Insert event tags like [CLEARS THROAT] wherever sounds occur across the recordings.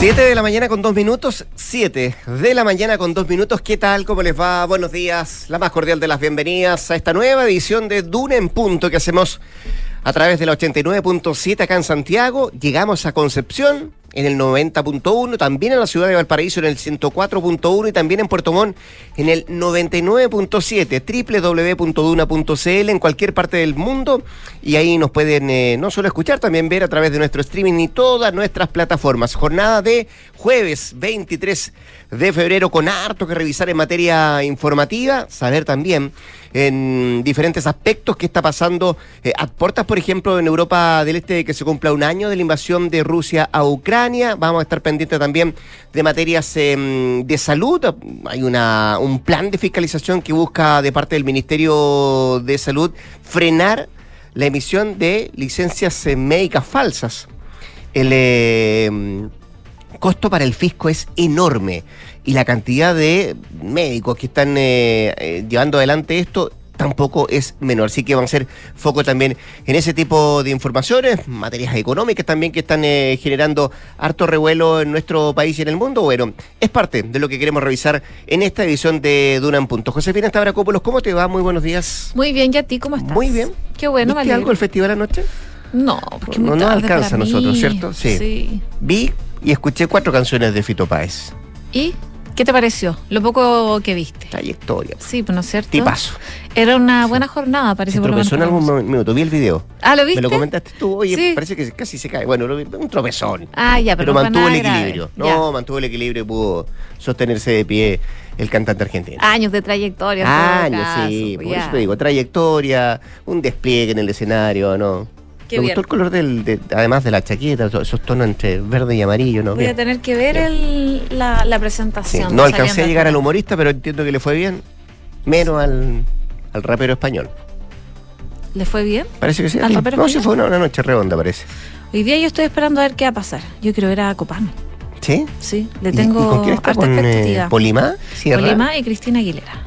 7 de la mañana con dos minutos, 7 de la mañana con dos minutos. ¿Qué tal? ¿Cómo les va? Buenos días. La más cordial de las bienvenidas a esta nueva edición de Duna en Punto que hacemos a través de la 89.7 acá en Santiago. Llegamos a Concepción en el 90.1, también en la ciudad de Valparaíso en el 104.1 y también en Puerto Montt en el 99.7, www.duna.cl en cualquier parte del mundo y ahí nos pueden eh, no solo escuchar, también ver a través de nuestro streaming y todas nuestras plataformas. Jornada de jueves 23 de febrero con harto que revisar en materia informativa, saber también en diferentes aspectos qué está pasando eh, a puertas, por ejemplo, en Europa del Este que se cumpla un año de la invasión de Rusia a Ucrania. Vamos a estar pendientes también de materias em, de salud. Hay una, un plan de fiscalización que busca de parte del Ministerio de Salud frenar la emisión de licencias eh, médicas falsas. El eh, costo para el fisco es enorme y la cantidad de médicos que están eh, eh, llevando adelante esto tampoco es menor. Así que van a ser foco también en ese tipo de informaciones, materias económicas también que están eh, generando harto revuelo en nuestro país y en el mundo. Bueno, es parte de lo que queremos revisar en esta edición de Duna en Punto. Josefina Estabracópolos, ¿cómo te va? Muy buenos días. Muy bien, ¿y a ti cómo estás? Muy bien. Qué bueno, ¿Viste algo el festival anoche? No, porque no nos alcanza a nosotros. ¿cierto? Sí. sí. Vi y escuché cuatro canciones de Fito Páez. ¿Y qué te pareció? Lo poco que viste. Trayectoria. Sí, pues no es cierto. Tipazo. Era una buena jornada, parece Se por lo menos. en algún minuto. Vi el video. Ah, ¿lo viste? Me lo comentaste tú. Oye, Sí. parece que casi se cae. Bueno, un tropezón. Ah, ya, pero, pero no mantuvo el grave. equilibrio. Ya. No, mantuvo el equilibrio y pudo sostenerse de pie el cantante argentino. Años de trayectoria. Años, caso, sí. Por ya. eso te digo, trayectoria, un despliegue en el escenario, ¿no? Qué Me bien. gustó el color del, de- además de la chaqueta, esos tonos entre verde y amarillo, ¿no? Voy a tener que ver el- la, la Sí, presentación. No alcancé a llegar al humorista, pero entiendo que le fue bien. Menos al, al rapero español. ¿Le fue bien? Parece que sí. ¿Al rapero no, sí español? fue una, una noche redonda, parece. Hoy día yo estoy esperando a ver qué va a pasar. Yo quiero ver a Copano. ¿Sí? Sí, le ¿Y- tengo ¿Y, con quién está? harta ¿Con eh? Sierra. Polima y Cristina Aguilera.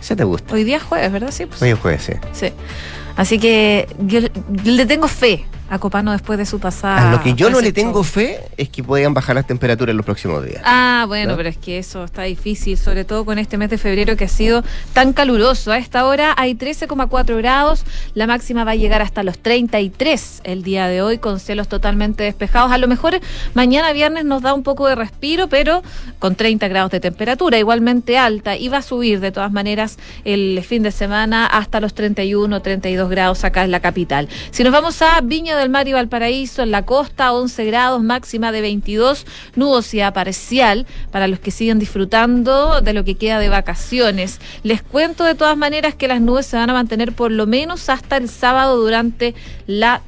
Esa te gusta. Hoy día es jueves, ¿verdad? Sí, pues. Hoy es jueves, sí. Sí. Así que yo le tengo fe a Copano después de su pasada. A lo que yo no le tengo fe es que puedan bajar las temperaturas en los próximos días. Ah, bueno, ¿No? pero es que eso está difícil, sobre todo con este mes de febrero que ha sido tan caluroso. A esta hora hay 13,4 grados, la máxima va a llegar hasta los 33 el día de hoy, con cielos totalmente despejados. A lo mejor mañana viernes nos da un poco de respiro, pero con 30 grados de temperatura, igualmente alta, y va a subir de todas maneras el fin de semana hasta los 31, 32 grados acá en la capital. Si nos vamos a Viña del Mar y Valparaíso, en la costa, 11 grados, máxima de 22, nubosidad parcial para los que siguen disfrutando de lo que queda de vacaciones. Les cuento de todas maneras que las nubes se van a mantener por lo menos hasta el sábado durante la.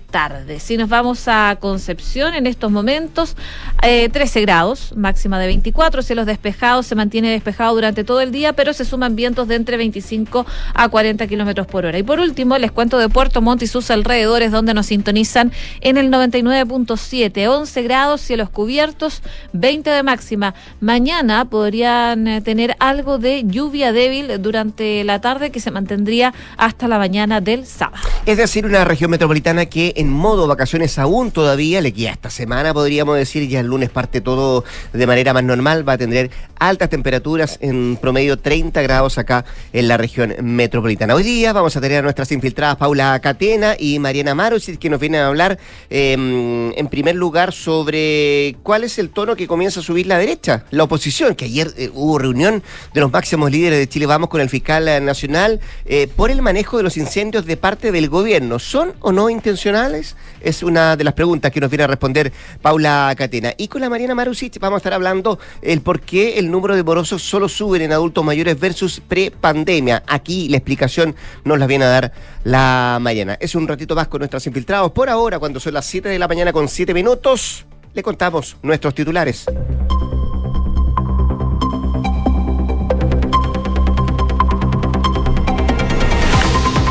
Si nos vamos a Concepción en estos momentos, eh, 13 grados, máxima de 24, cielos despejados, se mantiene despejado durante todo el día, pero se suman vientos de entre 25 a 40 kilómetros por hora. Y por último, les cuento de Puerto Montt y sus alrededores, donde nos sintonizan en el 99.7, 11 grados, cielos cubiertos, 20 de máxima. Mañana podrían eh, tener algo de lluvia débil durante la tarde que se mantendría hasta la mañana del sábado. Es decir, una región metropolitana que en modo vacaciones aún todavía le queda esta semana, podríamos decir, ya el lunes parte todo de manera más normal, va a tener altas temperaturas, en promedio 30 grados acá en la región metropolitana. Hoy día vamos a tener a nuestras infiltradas Paula Catena y Mariana Marusic que nos vienen a hablar eh, en primer lugar sobre cuál es el tono que comienza a subir la derecha, la oposición, que ayer eh, hubo reunión de los máximos líderes de Chile Vamos con el fiscal eh, nacional eh, por el manejo de los incendios de parte del gobierno. ¿Son o no intencionales? Es una de las preguntas que nos viene a responder Paula Catena. Y con la Mariana Marusic vamos a estar hablando el por qué el número de morosos solo suben en adultos mayores versus pre-pandemia. Aquí la explicación nos la viene a dar la Mariana. Es un ratito más con nuestros infiltrados. Por ahora, cuando son las 7 de la mañana con 7 minutos, le contamos nuestros titulares.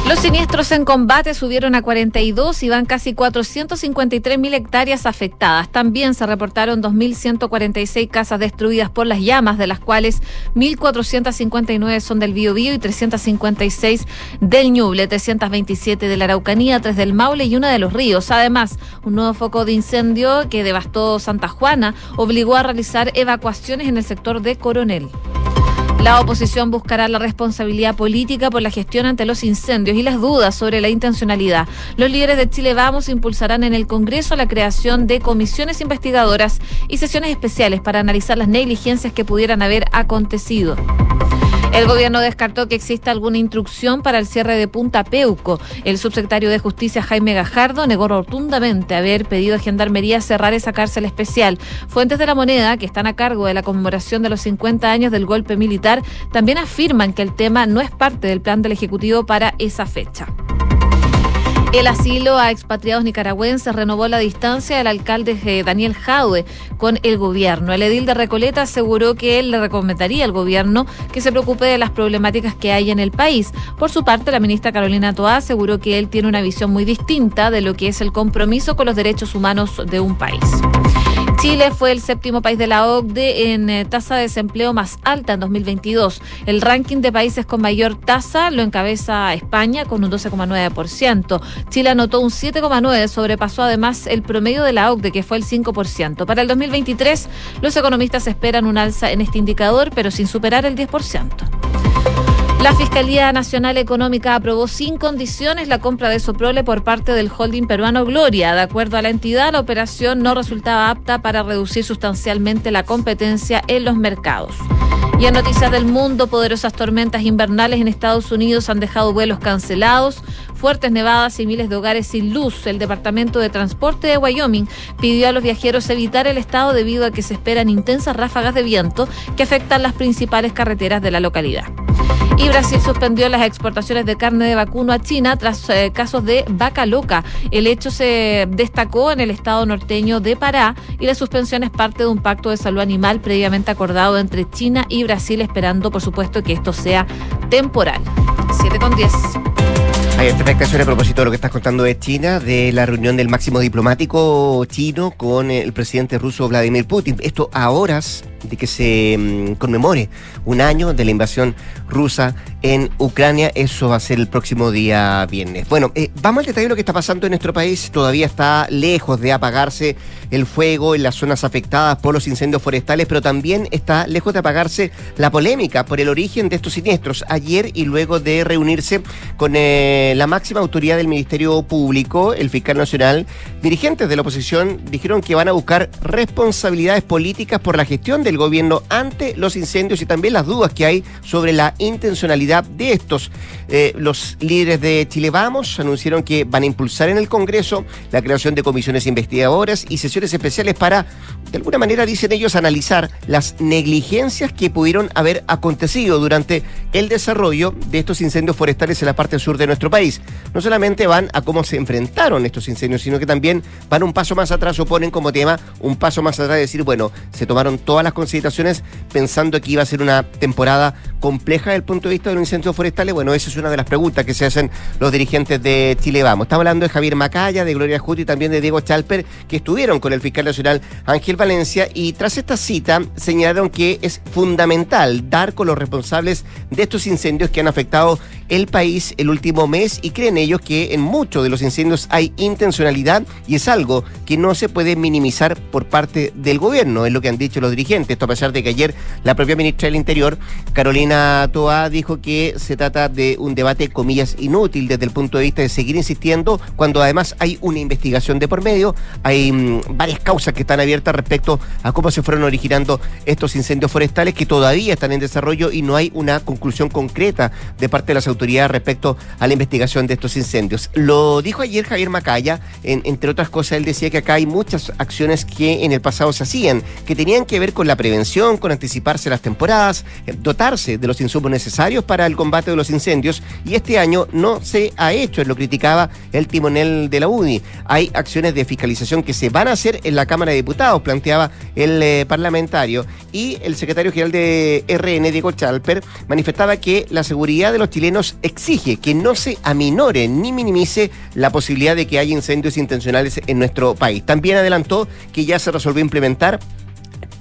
Los siniestros en combate subieron a 42 y van casi 453 mil hectáreas afectadas. También se reportaron 2.146 casas destruidas por las llamas, de las cuales 1.459 son del Biobío y 356 del Ñuble, 327 de la Araucanía, 3 del Maule y una de los ríos. Además, un nuevo foco de incendio que devastó Santa Juana obligó a realizar evacuaciones en el sector de Coronel. La oposición buscará la responsabilidad política por la gestión ante los incendios y las dudas sobre la intencionalidad. Los líderes de Chile Vamos impulsarán en el Congreso la creación de comisiones investigadoras y sesiones especiales para analizar las negligencias que pudieran haber acontecido. El gobierno descartó que exista alguna instrucción para el cierre de Punta Peuco. El subsecretario de Justicia Jaime Gajardo negó rotundamente haber pedido a Gendarmería cerrar esa cárcel especial. Fuentes de la moneda, que están a cargo de la conmemoración de los 50 años del golpe militar, también afirman que el tema no es parte del plan del Ejecutivo para esa fecha. El asilo a expatriados nicaragüenses renovó la distancia del alcalde eh, Daniel Jaue con el gobierno. El edil de Recoleta aseguró que él le recomendaría al gobierno que se preocupe de las problemáticas que hay en el país. Por su parte, la ministra Carolina Toá aseguró que él tiene una visión muy distinta de lo que es el compromiso con los derechos humanos de un país. Chile fue el séptimo país de la OCDE en eh, tasa de desempleo más alta en 2022. El ranking de países con mayor tasa lo encabeza España con un 12,9%. Chile anotó un 7,9%, sobrepasó además el promedio de la OCDE, que fue el 5%. Para el 2023, los economistas esperan un alza en este indicador, pero sin superar el 10%. La Fiscalía Nacional Económica aprobó sin condiciones la compra de Soprole por parte del holding peruano Gloria. De acuerdo a la entidad, la operación no resultaba apta para reducir sustancialmente la competencia en los mercados. Y en noticias del mundo, poderosas tormentas invernales en Estados Unidos han dejado vuelos cancelados, fuertes nevadas y miles de hogares sin luz. El Departamento de Transporte de Wyoming pidió a los viajeros evitar el estado debido a que se esperan intensas ráfagas de viento que afectan las principales carreteras de la localidad. Y Brasil suspendió las exportaciones de carne de vacuno a China tras eh, casos de vaca loca. El hecho se destacó en el estado norteño de Pará y la suspensión es parte de un pacto de salud animal previamente acordado entre China y Brasil, esperando, por supuesto, que esto sea temporal. 7 con 10. Hay expectación a propósito de lo que estás contando de China, de la reunión del máximo diplomático chino con el presidente ruso Vladimir Putin. Esto a horas de que se mm, conmemore un año de la invasión rusa en Ucrania. Eso va a ser el próximo día viernes. Bueno, eh, vamos al detalle de lo que está pasando en nuestro país. Todavía está lejos de apagarse el fuego en las zonas afectadas por los incendios forestales, pero también está lejos de apagarse la polémica por el origen de estos siniestros. Ayer y luego de reunirse con eh, la máxima autoridad del Ministerio Público, el fiscal nacional, dirigentes de la oposición dijeron que van a buscar responsabilidades políticas por la gestión del gobierno ante los incendios y también las dudas que hay sobre la intencionalidad de estos. Eh, los líderes de Chile Vamos anunciaron que van a impulsar en el Congreso la creación de comisiones investigadoras y sesiones especiales para, de alguna manera, dicen ellos, analizar las negligencias que pudieron haber acontecido durante el desarrollo de estos incendios forestales en la parte sur de nuestro país. No solamente van a cómo se enfrentaron estos incendios, sino que también van un paso más atrás o ponen como tema un paso más atrás de decir, bueno, se tomaron todas las consideraciones pensando que iba a ser una temporada compleja desde el punto de vista de los incendios forestales? Bueno, esa es una de las preguntas que se hacen los dirigentes de Chile Vamos. Estamos hablando de Javier Macaya, de Gloria Juti y también de Diego Chalper, que estuvieron con el fiscal nacional Ángel Valencia y tras esta cita señalaron que es fundamental dar con los responsables de estos incendios que han afectado el país el último mes y creen ellos que en muchos de los incendios hay intencionalidad y es algo que no se puede minimizar por parte del gobierno, es lo que han dicho los dirigentes. Esto a pesar de que ayer la propia ministra del Interior, Carolina Toa, dijo que se trata de un debate, comillas, inútil desde el punto de vista de seguir insistiendo cuando además hay una investigación de por medio, hay mm, varias causas que están abiertas respecto a cómo se fueron originando estos incendios forestales que todavía están en desarrollo y no hay una conclusión concreta de parte de las autoridades respecto a la investigación de estos incendios. Lo dijo ayer Javier Macaya, entre otras cosas, él decía que acá hay muchas acciones que en el pasado se hacían, que tenían que ver con la prevención, con anticiparse las temporadas, eh, dotarse de los insumos necesarios para el combate de los incendios y este año no se ha hecho, lo criticaba el timonel de la UDI. Hay acciones de fiscalización que se van a hacer en la Cámara de Diputados, planteaba el eh, parlamentario, y el secretario general de RN, Diego Chalper, manifestaba que la seguridad de los chilenos exige que no se aminore ni minimice la posibilidad de que haya incendios intencionales en nuestro país. También adelantó que ya se resolvió implementar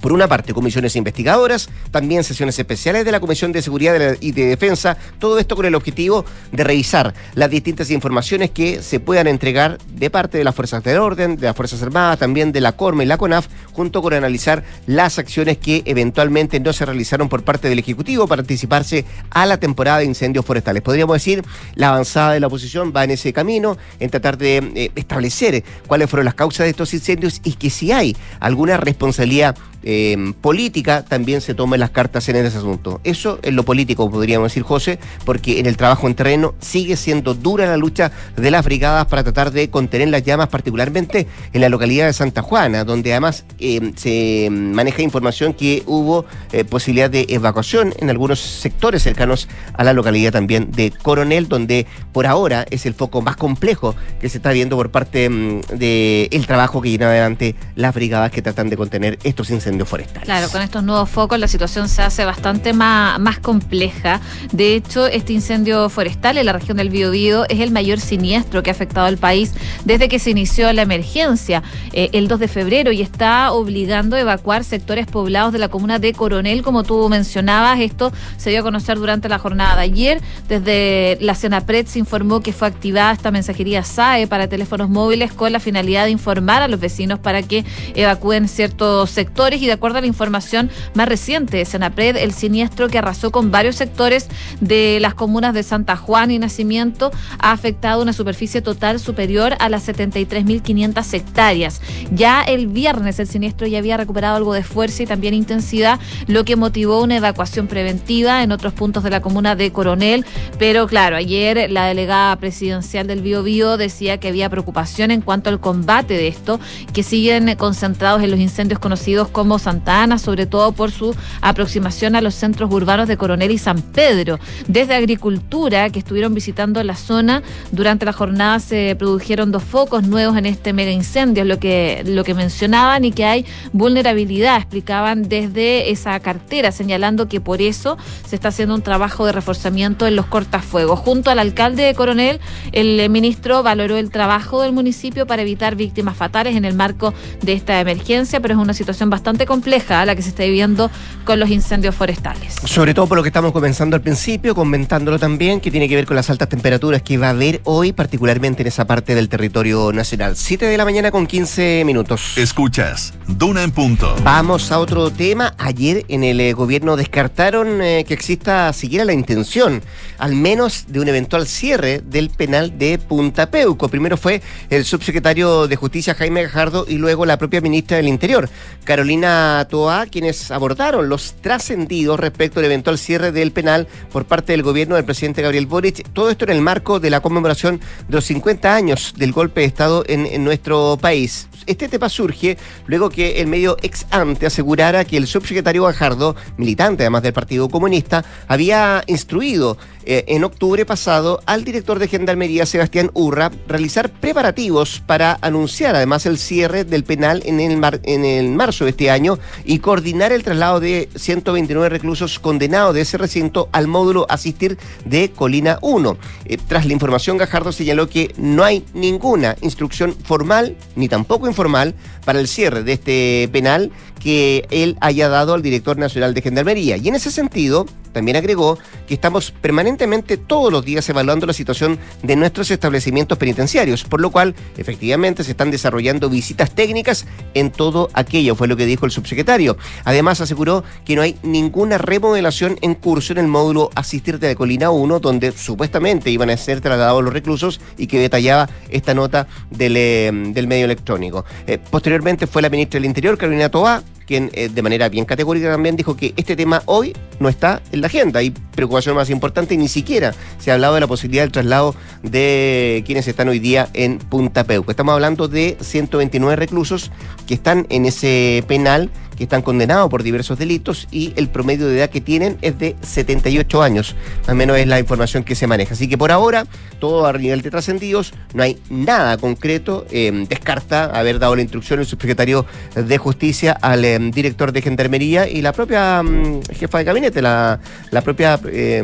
por una parte, comisiones investigadoras, también sesiones especiales de la Comisión de Seguridad y de Defensa, todo esto con el objetivo de revisar las distintas informaciones que se puedan entregar de parte de las Fuerzas del Orden, de las Fuerzas Armadas, también de la CORME y la CONAF, junto con analizar las acciones que eventualmente no se realizaron por parte del Ejecutivo para anticiparse a la temporada de incendios forestales. Podríamos decir, la avanzada de la oposición va en ese camino, en tratar de eh, establecer cuáles fueron las causas de estos incendios y que si hay alguna responsabilidad eh, política también se tomen las cartas en ese asunto. Eso es lo político, podríamos decir, José, porque en el trabajo en terreno sigue siendo dura la lucha de las brigadas para tratar de contener las llamas, particularmente en la localidad de Santa Juana, donde además eh, se maneja información que hubo eh, posibilidad de evacuación en algunos sectores cercanos a la localidad también de Coronel, donde por ahora es el foco más complejo que se está viendo por parte mm, del trabajo que lleva adelante las brigadas que tratan de contener estos incendios Claro, con estos nuevos focos la situación se hace bastante más, más compleja. De hecho, este incendio forestal en la región del Biobío es el mayor siniestro que ha afectado al país desde que se inició la emergencia eh, el 2 de febrero y está obligando a evacuar sectores poblados de la comuna de Coronel, como tú mencionabas. Esto se dio a conocer durante la jornada de ayer. Desde la Senapred se informó que fue activada esta mensajería SAE para teléfonos móviles con la finalidad de informar a los vecinos para que evacúen ciertos sectores y de acuerdo a la información más reciente de Senapred, el siniestro que arrasó con varios sectores de las comunas de Santa Juan y Nacimiento ha afectado una superficie total superior a las 73.500 hectáreas. Ya el viernes el siniestro ya había recuperado algo de fuerza y también intensidad, lo que motivó una evacuación preventiva en otros puntos de la comuna de Coronel. Pero claro, ayer la delegada presidencial del Bio Bio decía que había preocupación en cuanto al combate de esto, que siguen concentrados en los incendios conocidos como Santa Ana, sobre todo por su aproximación a los centros urbanos de Coronel y San Pedro. Desde Agricultura, que estuvieron visitando la zona, durante la jornada se produjeron dos focos nuevos en este mega incendio, lo que, lo que mencionaban y que hay vulnerabilidad, explicaban desde esa cartera, señalando que por eso se está haciendo un trabajo de reforzamiento en los cortafuegos. Junto al alcalde de Coronel, el ministro valoró el trabajo del municipio para evitar víctimas fatales en el marco de esta emergencia, pero es una situación bastante compleja la que se está viviendo con los incendios forestales. Sobre todo por lo que estamos comenzando al principio, comentándolo también, que tiene que ver con las altas temperaturas que va a haber hoy, particularmente en esa parte del territorio nacional. 7 de la mañana con 15 minutos. Escuchas, Duna en punto. Vamos a otro tema. Ayer en el eh, gobierno descartaron eh, que exista siquiera la intención, al menos de un eventual cierre del penal de Punta Peuco. Primero fue el subsecretario de Justicia Jaime Gajardo y luego la propia ministra del Interior, Carolina Toa, quienes abordaron los trascendidos respecto al eventual cierre del penal por parte del gobierno del presidente Gabriel Boric. Todo esto en el marco de la conmemoración de los 50 años del golpe de Estado en, nuestro país. Este tema surge luego que el medio ex ante asegurara que el subsecretario Gajardo, militante además del Partido Comunista, había instruido eh, en octubre pasado al director de Gendarmería, Sebastián Urra, realizar preparativos para anunciar además el cierre del penal en el, en el marzo de este año y coordinar el traslado de 129 reclusos condenados de ese recinto al módulo asistir de Colina 1. Eh, tras la información, Gajardo señaló que no hay ninguna instrucción formal ni tampoco informal para el cierre de este penal que él haya dado al director nacional de Gendarmería. Y en ese sentido, también agregó que estamos permanentemente todos los días evaluando la situación de nuestros establecimientos penitenciarios, por lo cual efectivamente se están desarrollando visitas técnicas en todo aquello, fue lo que dijo el subsecretario. Además aseguró que no hay ninguna remodelación en curso en el módulo Asistir de Colina 1, donde supuestamente iban a ser trasladados los reclusos y que detallaba esta nota del, eh, medio electrónico. Eh, posteriormente fue la ministra del Interior, Carolina Toá, quien eh, de manera bien categórica también dijo que este tema hoy no está en la agenda. Hay preocupación más importante y ni siquiera se ha hablado de la posibilidad del traslado de quienes están hoy día en Punta Peuco. Estamos hablando de 129 reclusos que están en ese penal que están condenados por diversos delitos y el promedio de edad que tienen es de 78 años. Al menos es la información que se maneja. Así que por ahora, todo a nivel de trascendidos, no hay nada concreto. Eh, descarta haber dado la instrucción el subsecretario de Justicia al eh, director de Gendarmería y la propia mm, jefa de gabinete, la, la propia eh,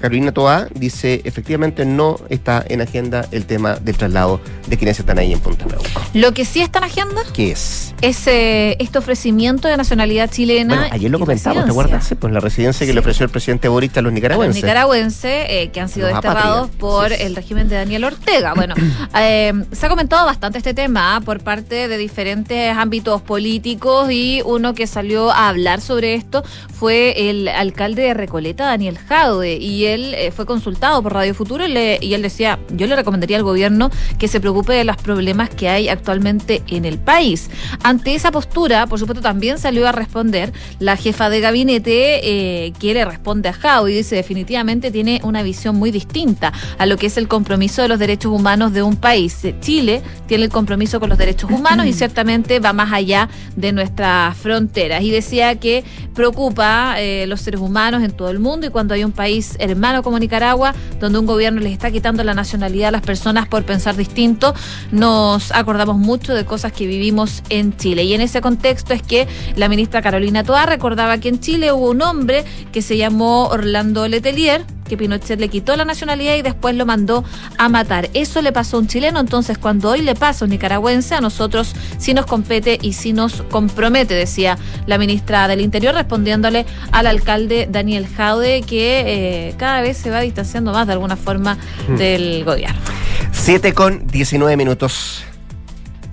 Carolina Toa, dice efectivamente no está en agenda el tema del traslado de quienes están ahí en Punta Peuco. Lo que sí está en agenda ¿Qué es? es eh, este ofrecimiento de nacionalidad chilena. Bueno, ayer lo comentamos, ¿te acuerdas? Pues la residencia que Sí. le ofreció el presidente Boric a los a los nicaragüenses. nicaragüenses eh, que han sido Los desterrados apátridas. por Sí, el régimen de Daniel Ortega. Bueno, [CLEARS THROAT] eh, se ha comentado bastante este tema ah, por parte de diferentes ámbitos políticos y uno que salió a hablar sobre esto fue el alcalde de Recoleta, Daniel Jaude, y él eh, fue consultado por Radio Futuro y, le- y él decía, yo le recomendaría al gobierno que se preocupe de los problemas que hay actualmente en el país. Ante esa postura, por supuesto, también salió a responder la jefa de gabinete eh, que le responde a Jaude y dice definitivamente tiene una visión muy distinta a lo que es el compromiso de los derechos humanos de un país. Eh, Chile tiene el compromiso con los derechos humanos y [CLEARS THROAT] ciertamente va más allá de nuestras fronteras. Y decía que preocupa eh, los seres humanos en todo el mundo y cuando hay un país hermano como Nicaragua, donde un gobierno les está quitando la nacionalidad a las personas por pensar distinto, nos acordamos mucho de cosas que vivimos en Chile. Y en ese contexto es que la ministra Carolina Toa recordaba que en Chile hubo un hombre que se llamó Orlando Letelier, que Pinochet le quitó la nacionalidad y después lo mandó a matar. Eso le pasó a un chileno, entonces cuando hoy le pasa a un nicaragüense, a nosotros sí nos compete y sí nos compromete, decía la ministra del Interior, respondiéndole al alcalde Daniel Jaude, que eh, cada vez se va distanciando más de alguna forma del gobierno. 7 con 19 minutos.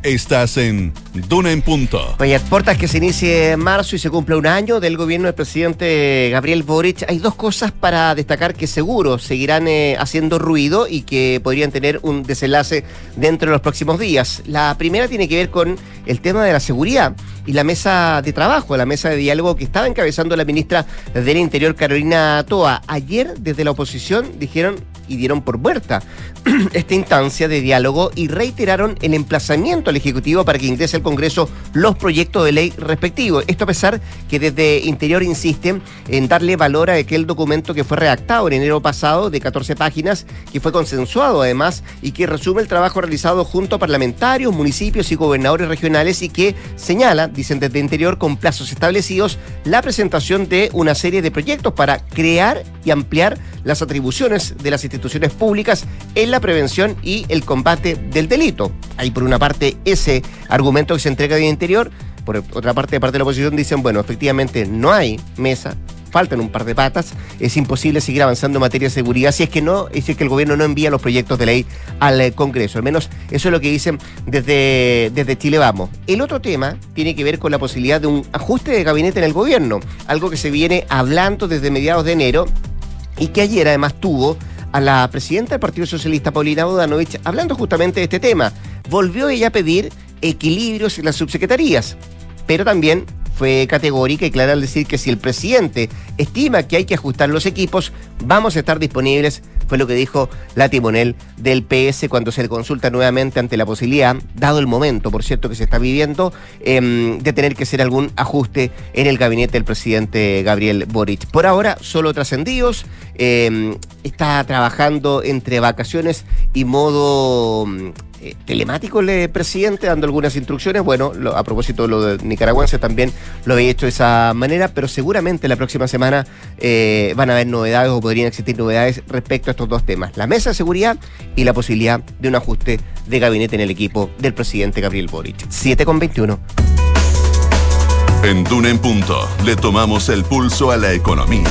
Estás en Duna en Punto. Oye, a portas que se inicie en marzo y se cumple un año del gobierno del presidente Gabriel Boric, hay dos cosas para destacar que seguro seguirán eh, haciendo ruido y que podrían tener un desenlace dentro de los próximos días. La primera tiene que ver con el tema de la seguridad y la mesa de trabajo, la mesa de diálogo que estaba encabezando la ministra del Interior, Carolina Toa. Ayer, desde la oposición, dijeron y dieron por muerta [CLEARS THROAT] esta instancia de diálogo y reiteraron el emplazamiento al Ejecutivo para que ingrese al Congreso los proyectos de ley respectivos. Esto a pesar que desde Interior insisten en darle valor a aquel documento que fue redactado en enero pasado de 14 páginas, que fue consensuado además y que resume el trabajo realizado junto a parlamentarios, municipios y gobernadores regionales y que señala, dicen desde Interior, con plazos establecidos, la presentación de una serie de proyectos para crear y ampliar las atribuciones de las instituciones públicas en la prevención y el combate del delito. Hay por una parte ese argumento que se entrega de Interior, por otra parte de parte de la oposición dicen, bueno, efectivamente no hay mesa, faltan un par de patas, es imposible seguir avanzando en materia de seguridad si es que no, si es que el gobierno no envía los proyectos de ley al eh, Congreso. Al menos eso es lo que dicen desde, desde Chile Vamos. El otro tema tiene que ver con la posibilidad de un ajuste de gabinete en el gobierno, algo que se viene hablando desde mediados de enero y que ayer además tuvo a la presidenta del Partido Socialista, Paulina Bodanovich, hablando justamente de este tema. Volvió ella a pedir equilibrios en las subsecretarías, pero también fue categórica y clara al decir que si el presidente estima que hay que ajustar los equipos, vamos a estar disponibles, fue lo que dijo la timonel del PS cuando se le consulta nuevamente ante la posibilidad, dado el momento, por cierto, que se está viviendo, em, de tener que hacer algún ajuste en el gabinete del presidente Gabriel Boric. Por ahora, solo trascendidos, em, está trabajando entre vacaciones y modo eh, telemático el eh, presidente, dando algunas instrucciones. Bueno, a propósito de lo de nicaragüense también lo había hecho de esa manera, pero seguramente la próxima semana eh, van a haber novedades o podrían existir novedades respecto a estos dos temas, la mesa de seguridad y la posibilidad de un ajuste de gabinete en el equipo del presidente Gabriel Boric. 7 con 21. En Duna en Punto le tomamos el pulso a la economía.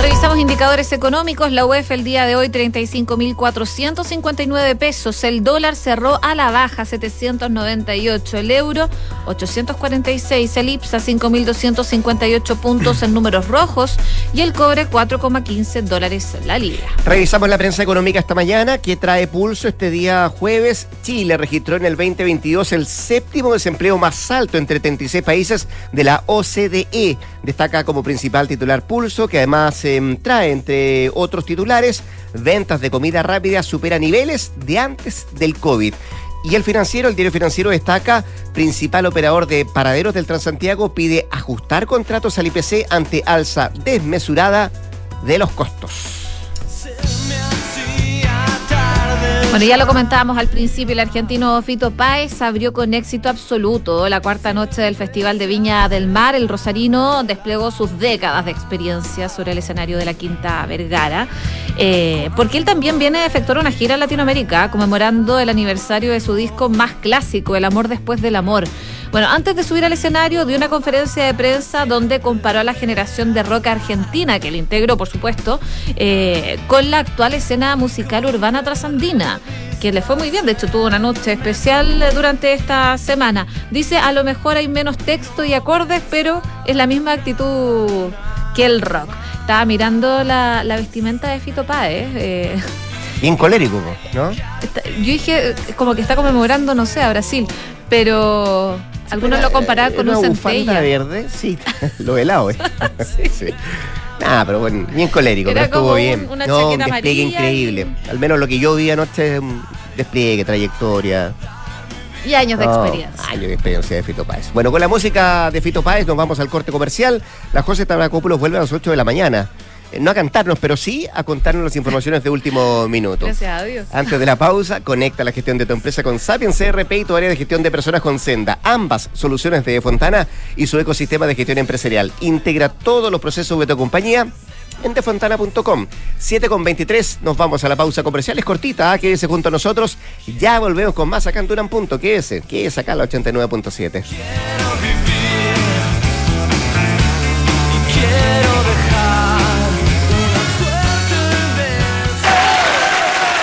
Revisamos indicadores económicos. La UEF el día de hoy 35.459 pesos. El dólar cerró a la baja 798. El euro 846. El IPSA 5.258 puntos en números rojos. Y el cobre 4,15 dólares la libra. Revisamos la prensa económica esta mañana que trae pulso este día jueves. Chile registró en el 2022 el séptimo desempleo más alto entre 36 países de la OCDE. Destaca como principal titular pulso que además trae, entre otros titulares, ventas de comida rápida supera niveles de antes del COVID. Y el financiero, el diario financiero destaca, principal operador de paraderos del Transantiago, pide ajustar contratos al IPC ante alza desmesurada de los costos. Bueno, ya lo comentábamos al principio, el argentino Fito Páez abrió con éxito absoluto la cuarta noche del Festival de Viña del Mar. El rosarino desplegó sus décadas de experiencia sobre el escenario de la Quinta Vergara, eh, porque él también viene a efectuar una gira en Latinoamérica conmemorando el aniversario de su disco más clásico, El amor después del amor. Bueno, antes de subir al escenario, dio una conferencia de prensa donde comparó a la generación de rock argentina, que le integró, por supuesto, eh, con la actual escena musical urbana trasandina que le fue muy bien, de hecho tuvo una noche especial durante esta semana. Dice, a lo mejor hay menos texto y acordes, pero es la misma actitud que el rock. Estaba mirando la, vestimenta de Fito Páez. Eh. Bien colérico, ¿no? yo dije, como que está conmemorando, no sé, a Brasil, pero algunos lo comparaban con un centella. verde, sí, [LAUGHS] lo helado, ¿eh? [LAUGHS] sí. Ah, pero bueno, bien colérico, pero estuvo bien. no, un despliegue increíble. Al menos lo que yo vi anoche es un despliegue, trayectoria. Y años de experiencia. Años de experiencia de Fito Páez. Bueno, con la música de Fito Páez nos vamos al corte comercial. La José Tabracópulos vuelve a las 8 de la mañana. Eh, no a cantarnos, pero sí a contarnos las informaciones de último minuto. Gracias a Dios. Antes de la pausa, conecta la gestión de tu empresa con Sapiens CRP y tu área de gestión de personas con Senda. Ambas soluciones de Fontana y su ecosistema de gestión empresarial. Integra todos los procesos de tu compañía en defontana.com. 7 con 23, nos vamos a la pausa comercial. Es cortita, ¿eh? quédese junto a nosotros. Ya volvemos con más acá en Duran Punto. ¿Qué es? ¿Qué es acá la 89.7?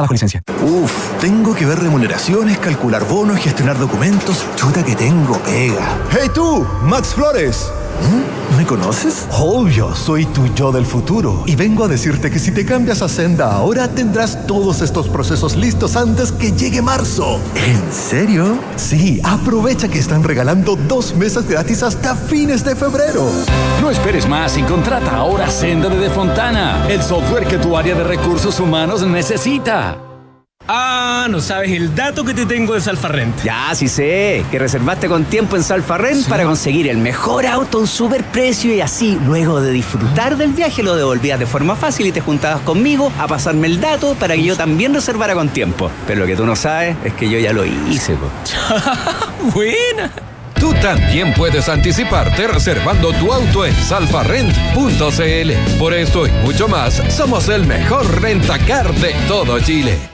bajo licencia. Uf, tengo que ver remuneraciones, calcular bonos, gestionar documentos. Chuta que tengo pega. ¡Hey tú, Max Flores! ¿Mm? ¿Me conoces? Obvio, soy tu yo del futuro. Y vengo a decirte que si te cambias a Senda ahora tendrás todos estos procesos listos antes que llegue marzo. ¿En serio? Sí, aprovecha que están regalando dos meses gratis hasta fines de febrero. No esperes más y contrata ahora Senda de Fontana, el software que tu área de recursos humanos necesita. Ah, no sabes el dato que te tengo de Salfarrent. Ya, sí sé, que reservaste con tiempo en Salfarrent para conseguir el mejor auto a un super precio y así, luego de disfrutar del viaje, lo devolvías de forma fácil y te juntabas conmigo a pasarme el dato para que yo también reservara con tiempo. Pero lo que tú no sabes es que yo ya lo hice, po. [LAUGHS] Buena. Tú también puedes anticiparte reservando tu auto en salfarrent.cl. Por esto y mucho más, somos el mejor rentacar de todo Chile.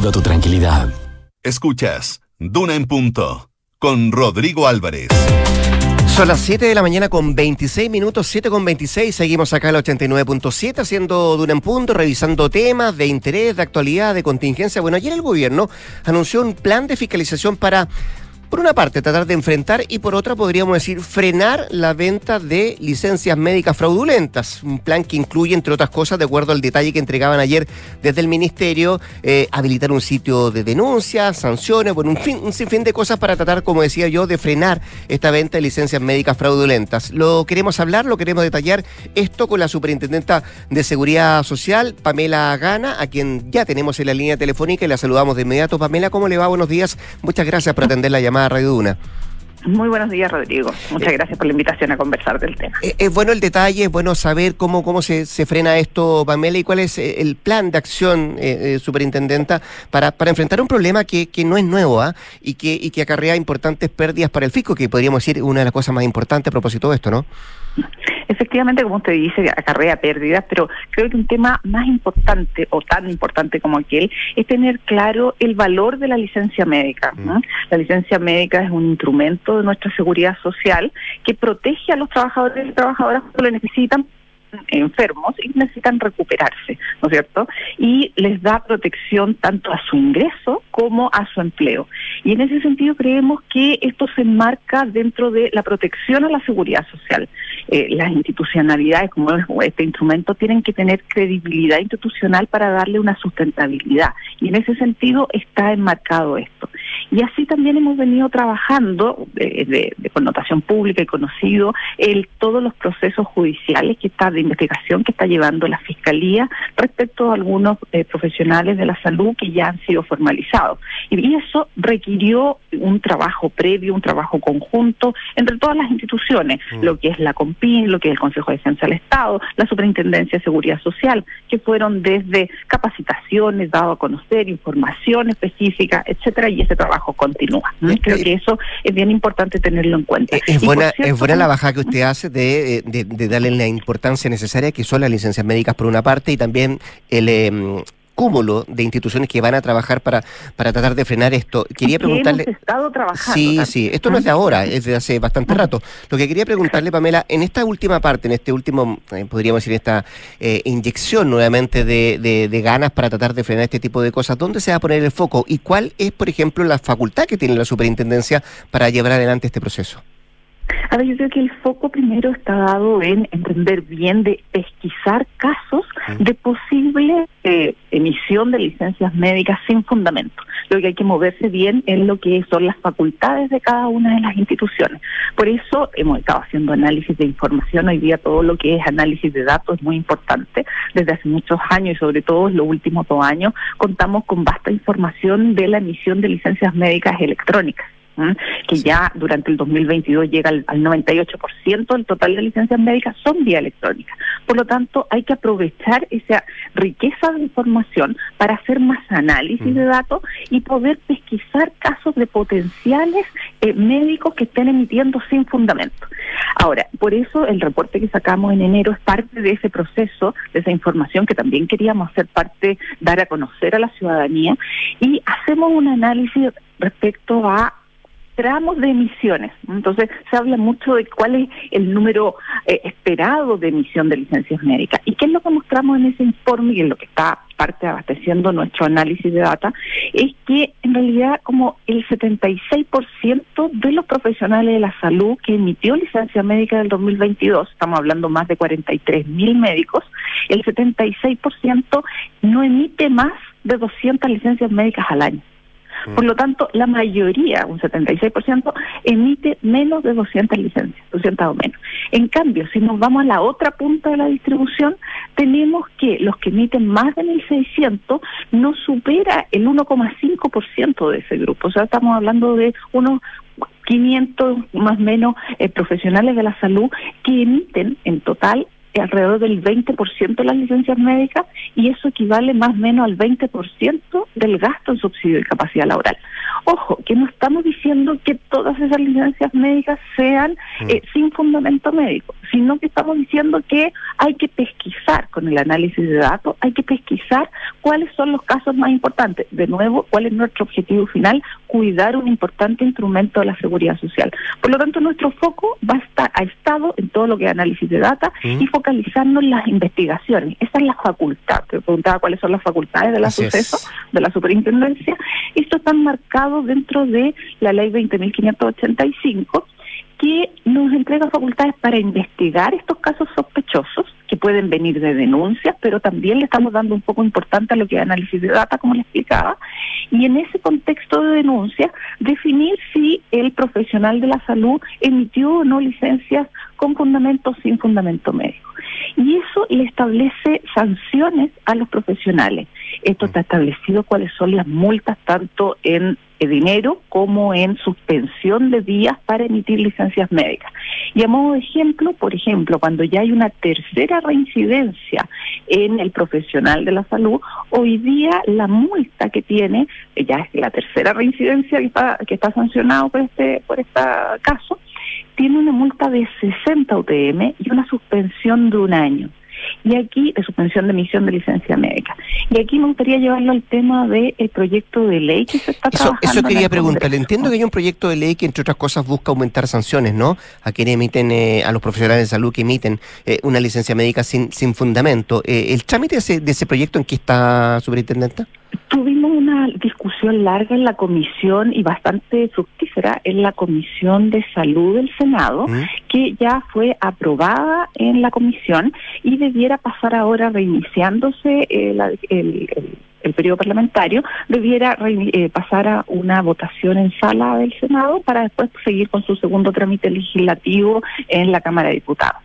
tu tranquilidad. Escuchas Duna en Punto con Rodrigo Álvarez. Son las 7 de la mañana con 26 minutos, 7 con 26. Seguimos acá en el 89.7 haciendo Duna en Punto, revisando temas de interés, de actualidad, de contingencia. Bueno, ayer el gobierno anunció un plan de fiscalización para por una parte, tratar de enfrentar y por otra, podríamos decir, frenar la venta de licencias médicas fraudulentas. Un plan que incluye, entre otras cosas, de acuerdo al detalle que entregaban ayer desde el Ministerio, eh, habilitar un sitio de denuncia, sanciones, bueno, un, fin, un sinfín de cosas para tratar, como decía yo, de frenar esta venta de licencias médicas fraudulentas. Lo queremos hablar, lo queremos detallar, esto con la superintendenta de Seguridad Social, Pamela Gana, a quien ya tenemos en la línea telefónica y la saludamos de inmediato. Pamela, ¿cómo le va? Buenos días. Muchas gracias por atender la llamada Radio Duna. Muy buenos días, Rodrigo. Muchas gracias por la invitación a conversar del tema. Eh, Es bueno el detalle, es bueno saber cómo, cómo se, se frena esto, Pamela, y cuál es eh, el plan de acción, eh, eh, superintendenta, para, para enfrentar un problema que, que no es nuevo ¿ah? y, que, y que acarrea importantes pérdidas para el fisco, que podríamos decir una de las cosas más importantes a propósito de esto, ¿no? Efectivamente, como usted dice, acarrea pérdidas, pero creo que un tema más importante o tan importante como aquel es tener claro el valor de la licencia médica. ¿no? La licencia médica es un instrumento de nuestra seguridad social que protege a los trabajadores y trabajadoras cuando lo necesitan enfermos y necesitan recuperarse, ¿no es cierto? Y les da protección tanto a su ingreso como a su empleo. Y en ese sentido creemos que esto se enmarca dentro de la protección a la seguridad social. Eh, las institucionalidades como este instrumento tienen que tener credibilidad institucional para darle una sustentabilidad. Y en ese sentido está enmarcado esto. Y así también hemos venido trabajando de, de, de connotación pública y conocido el, todos los procesos judiciales que está de investigación que está llevando la Fiscalía respecto a algunos eh, profesionales de la salud que ya han sido formalizados. Y, y eso requirió un trabajo previo, un trabajo conjunto entre todas las instituciones, mm. lo que es la COMPIN, lo que es el Consejo de Defensa del Estado, la Superintendencia de Seguridad Social, que fueron desde capacitaciones, dado a conocer, información específica, etcétera, y ese trabajo continúa. ¿no? Creo que eso es bien importante tenerlo en cuenta. Es, buena, cierto, es buena la bajada que usted hace de, de, de, darle la importancia necesaria que son las licencias médicas por una parte y también el... Eh, cúmulo de instituciones que van a trabajar para, para tratar de frenar esto. Quería preguntarle. Hemos estado trabajando. Sí, sí. Esto no es de ahora, es de hace bastante rato. Lo que quería preguntarle, Pamela, en esta última parte, en este último, eh, podríamos decir, esta eh, inyección nuevamente de, de, de, ganas para tratar de frenar este tipo de cosas, ¿dónde se va a poner el foco? ¿Y cuál es, por ejemplo, la facultad que tiene la superintendencia para llevar adelante este proceso? A ver, yo creo que el foco primero está dado en entender bien de pesquisar casos de posible eh, emisión de licencias médicas sin fundamento. Lo que hay que moverse bien es lo que son las facultades de cada una de las instituciones. Por eso hemos estado haciendo análisis de información. Hoy día todo lo que es análisis de datos es muy importante. Desde hace muchos años y sobre todo en los últimos dos años contamos con vasta información de la emisión de licencias médicas electrónicas que ya durante el 2022 llega al, al 98% del total de licencias médicas son vía electrónica. Por lo tanto, hay que aprovechar esa riqueza de información para hacer más análisis mm. de datos y poder pesquisar casos de potenciales eh, médicos que estén emitiendo sin fundamento. Ahora, por eso el reporte que sacamos en enero es parte de ese proceso, de esa información que también queríamos hacer parte, dar a conocer a la ciudadanía y hacemos un análisis respecto a tramos de emisiones. Entonces, se habla mucho de cuál es el número eh, esperado de emisión de licencias médicas. ¿Y qué es lo que mostramos en ese informe y en lo que está parte abasteciendo nuestro análisis de data? Es que en realidad como el 76% de los profesionales de la salud que emitió licencia médica del 2022, estamos hablando más de 43 mil médicos, el 76% no emite más de 200 licencias médicas al año. Por lo tanto, la mayoría, un 76%, emite menos de 200 licencias, 200 o menos. En cambio, si nos vamos a la otra punta de la distribución, tenemos que los que emiten más de 1.600 no supera el 1,5% de ese grupo. O sea, estamos hablando de unos 500 más o menos eh, profesionales de la salud que emiten en total alrededor del 20% de las licencias médicas y eso equivale más o menos al 20% del gasto en subsidio de capacidad laboral. Ojo, que no estamos diciendo que todas esas licencias médicas sean eh, sin fundamento médico, sino que estamos diciendo que hay que pesquisar con el análisis de datos, hay que pesquisar cuáles son los casos más importantes. De nuevo, cuál es nuestro objetivo final, cuidar un importante instrumento de la seguridad social. Por lo tanto, nuestro foco va a estar, ha estado en todo lo que es análisis de data y focalizarnos en las investigaciones. Esa es la facultad. Te preguntaba cuáles son las facultades de la Así es. suceso, de la superintendencia. Esto está marcado dentro de la ley 20.585 que nos entrega facultades para investigar estos casos sospechosos que pueden venir de denuncias, pero también le estamos dando un poco importante a lo que es análisis de data, como le explicaba, y en ese contexto de denuncia definir si el profesional de la salud emitió o no licencias con fundamento o sin fundamento médico. Y establece sanciones a los profesionales. Esto está establecido cuáles son las multas tanto en eh, dinero como en suspensión de días para emitir licencias médicas. Y a modo de ejemplo, por ejemplo, cuando ya hay una tercera reincidencia en el profesional de la salud, hoy día la multa que tiene, eh, ya es la tercera reincidencia que está, que está sancionado por este, por este caso, tiene una multa de 60 UTM y una suspensión de un año. Y aquí, de suspensión de emisión de licencia médica. Y aquí me gustaría llevarlo al tema del proyecto de ley que se está Eso, trabajando. eso quería preguntarle. Entiendo que hay un proyecto de ley que, entre otras cosas, busca aumentar sanciones, ¿no? A quienes emiten, eh, a los profesionales de salud que emiten eh, una licencia médica sin, sin fundamento. Eh, ¿El trámite de ese, de ese proyecto en qué está, superintendente? Tuvimos una discusión larga en la comisión y bastante fructífera en la comisión de salud del Senado, que ya fue aprobada en la comisión y debiera pasar ahora reiniciándose el, periodo parlamentario, debiera eh, pasar a una votación en sala del Senado para después seguir con su segundo trámite legislativo en la Cámara de Diputados.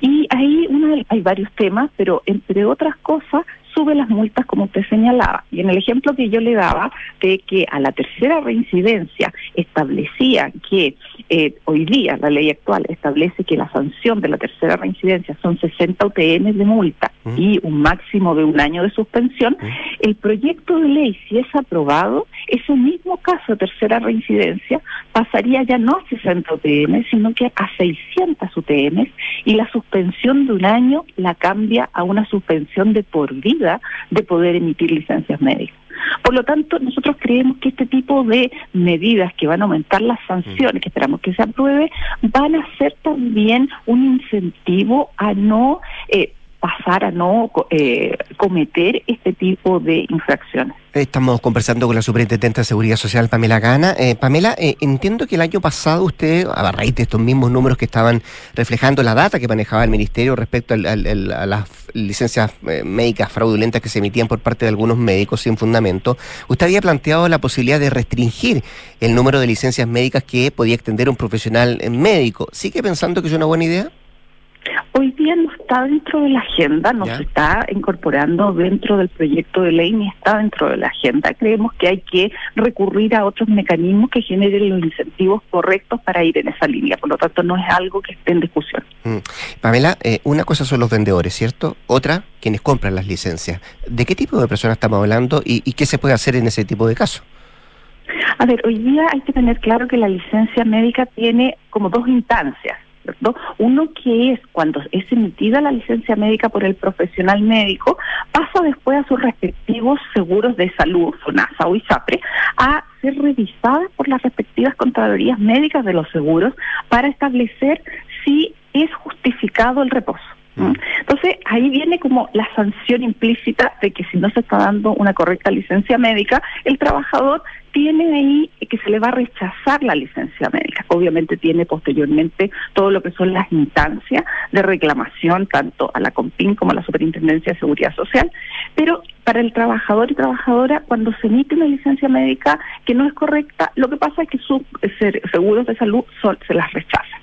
Y ahí hay varios temas, pero entre otras cosas sube las multas como usted señalaba. Y en el ejemplo que yo le daba de que a la tercera reincidencia establecía que eh, hoy día la ley actual establece que la sanción de la tercera reincidencia son 60 UTM de multa y un máximo de un año de suspensión, el proyecto de ley, si es aprobado, ese mismo caso de tercera reincidencia pasaría ya no a 60 UTM, sino que a 600 UTM y la suspensión de un año la cambia a una suspensión de por vida de poder emitir licencias médicas. Por lo tanto, nosotros creemos que este tipo de medidas que van a aumentar las sanciones, que esperamos que se apruebe, van a ser también un incentivo a no eh, pasar a no eh, cometer este tipo de infracciones. Estamos conversando con la superintendente de Seguridad Social, Pamela Gana. Eh, Pamela, eh, entiendo que el año pasado usted, a raíz de estos mismos números que estaban reflejando la data que manejaba el Ministerio respecto a las licencias eh, médicas fraudulentas que se emitían por parte de algunos médicos sin fundamento, usted había planteado la posibilidad de restringir el número de licencias médicas que podía extender un profesional médico. ¿Sigue pensando que es una buena idea? Hoy día no está dentro de la agenda, no se está incorporando dentro del proyecto de ley ni está dentro de la agenda. Creemos que hay que recurrir a otros mecanismos que generen los incentivos correctos para ir en esa línea. Por lo tanto, no es algo que esté en discusión. Mm. Pamela, eh, una cosa son los vendedores, ¿cierto? Otra, quienes compran las licencias. ¿De qué tipo de personas estamos hablando y, y qué se puede hacer en ese tipo de casos? A ver, hoy día hay que tener claro que la licencia médica tiene como dos instancias. ¿Cierto? Uno que es cuando es emitida la licencia médica por el profesional médico, pasa después a sus respectivos seguros de salud, FONASA o ISAPRE, a ser revisadas por las respectivas contralorías médicas de los seguros para establecer si es justificado el reposo. ¿m? Entonces, ahí viene como la sanción implícita de que si no se está dando una correcta licencia médica, el trabajador tiene ahí que se le va a rechazar la licencia médica. Obviamente tiene posteriormente todo lo que son las instancias de reclamación, tanto a la COMPIN como a la Superintendencia de Seguridad Social, pero para el trabajador y trabajadora, cuando se emite una licencia médica que no es correcta, lo que pasa es que sus eh, seguros de salud son- se las rechazan.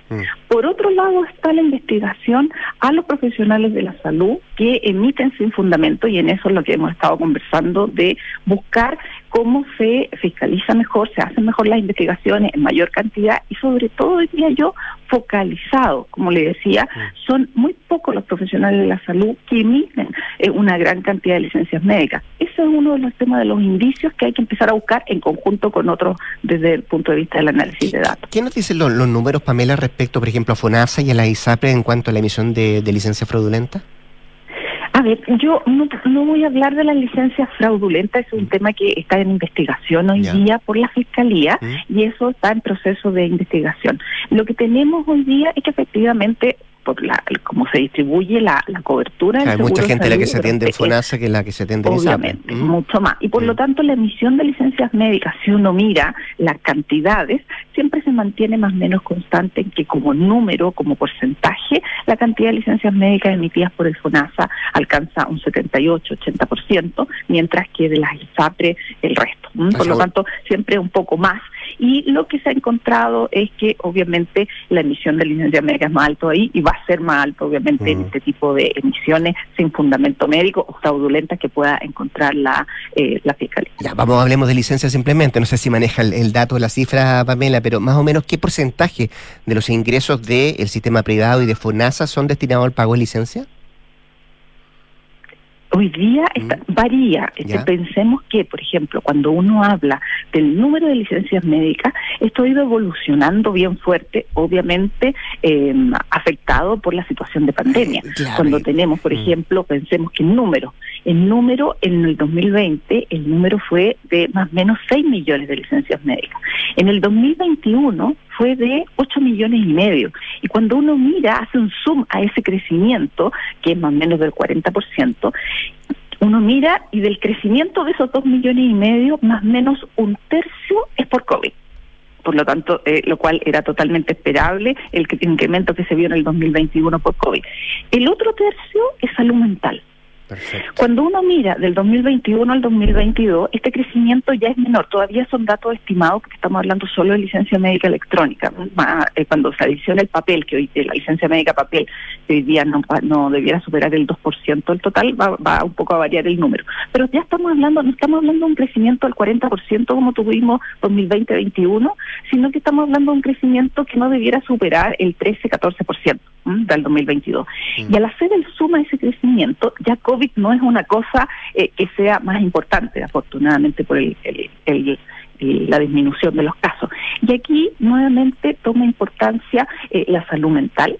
Por otro lado está la investigación a los profesionales de la salud que emiten sin fundamento y en eso es lo que hemos estado conversando de buscar cómo se fiscaliza mejor, se hacen mejor las investigaciones en mayor cantidad y sobre todo diría yo focalizado, como le decía, son muy pocos los profesionales de la salud que emiten eh, una gran cantidad de licencias médicas. Ese es uno de los temas de los indicios que hay que empezar a buscar en conjunto con otros desde el punto de vista del análisis de datos. ¿Qué nos dicen los, los números, Pamela, respecto, por ejemplo, a FONASA y a la ISAPRE en cuanto a la emisión de, de licencia fraudulenta? A ver, yo no, no voy a hablar de las licencias fraudulentas, es un tema que está en investigación hoy día por la Fiscalía y eso está en proceso de investigación. Lo que tenemos hoy día es que efectivamente, por la como se distribuye la, la cobertura Hay mucha gente la que se atiende en FONASA que la que se atiende en. Obviamente, mucho más. Y por lo tanto, la emisión de licencias médicas, si uno mira las cantidades, siempre se mantiene más o menos constante en que como número, como porcentaje, la cantidad de licencias médicas emitidas por el FONASA alcanza un 78-80%, mientras que de las ISAPRE el resto. ¿m? Por lo tanto, siempre un poco más. Y lo que se ha encontrado es que obviamente la emisión de licencias médicas es más alto ahí y va a ser más alto obviamente en este tipo de emisiones sin fundamento médico o fraudulentas que pueda encontrar la, eh, la fiscalía. Ya, vamos, hablemos de licencia simplemente. No sé si maneja el, el dato, la cifra, Pamela, pero más o menos qué porcentaje de los ingresos del sistema privado y de FONASA son destinados al pago de licencia. Hoy día está- varía. Este. Pensemos que, por ejemplo, cuando uno habla del número de licencias médicas, esto ha ido evolucionando bien fuerte, obviamente eh, afectado por la situación de pandemia. claro, Cuando tenemos, por ejemplo, pensemos que el número, el número en el 2020, el número fue de más o menos 6 millones de licencias médicas. En el 2021 fue de 8 millones y medio. Y cuando uno mira, hace un zoom a ese crecimiento, que es más o menos del 40%, uno mira y del crecimiento de esos 2 millones y medio, más o menos un tercio es por COVID. Por lo tanto, eh, lo cual era totalmente esperable, el incremento que se vio en el 2021 por COVID. El otro tercio es salud mental. Cuando uno mira del 2021 al 2022, este crecimiento ya es menor. Todavía son datos estimados porque estamos hablando solo de licencia médica electrónica. Más, eh, cuando se adiciona el papel, que hoy eh, la licencia médica papel, que hoy día no, debiera superar el 2% del total, va, va un poco a variar el número. Pero ya estamos hablando, no estamos hablando de un crecimiento del 40% como tuvimos 2020-21, sino que estamos hablando de un crecimiento que no debiera superar el 13-14% ¿m? del 2022. Y al hacer el suma de ese crecimiento, ya COVID no es una cosa eh, que sea más importante, afortunadamente por el, la disminución de los casos. Y aquí nuevamente toma importancia eh, la salud mental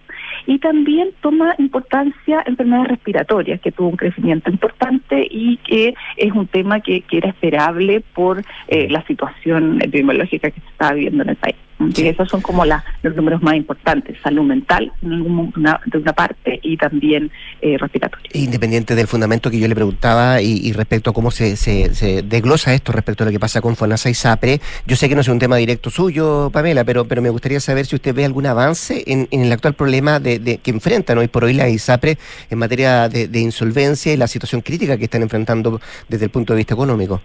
y también toma importancia enfermedades respiratorias, que tuvo un crecimiento importante y que es un tema que, que era esperable por eh, la situación epidemiológica que se estaba viviendo en el país. Y esos son como la- los números más importantes, salud mental una- de una parte y también eh, respiratoria. Independiente del fundamento que yo le preguntaba y, y respecto a cómo se, se, se desglosa esto respecto a lo que pasa con FONASA y SAPRE, yo sé que no es un tema directo suyo, Pamela, pero, pero me gustaría saber si usted ve algún avance en, en el actual problema de, de- que enfrentan hoy por hoy la ISAPRE en materia de, de insolvencia y la situación crítica que están enfrentando desde el punto de vista económico.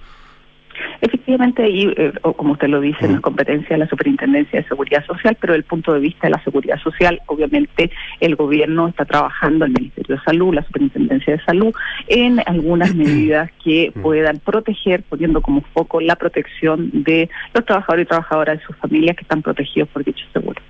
Efectivamente, ahí, eh, o como usted lo dice, no es competencia de la Superintendencia de Seguridad Social, pero desde el punto de vista de la seguridad social, obviamente el gobierno está trabajando, el Ministerio de Salud, la Superintendencia de Salud, en algunas [CLEARS THROAT] medidas que puedan proteger, poniendo como foco la protección de los trabajadores y trabajadoras de sus familias que están protegidos por dicho seguro.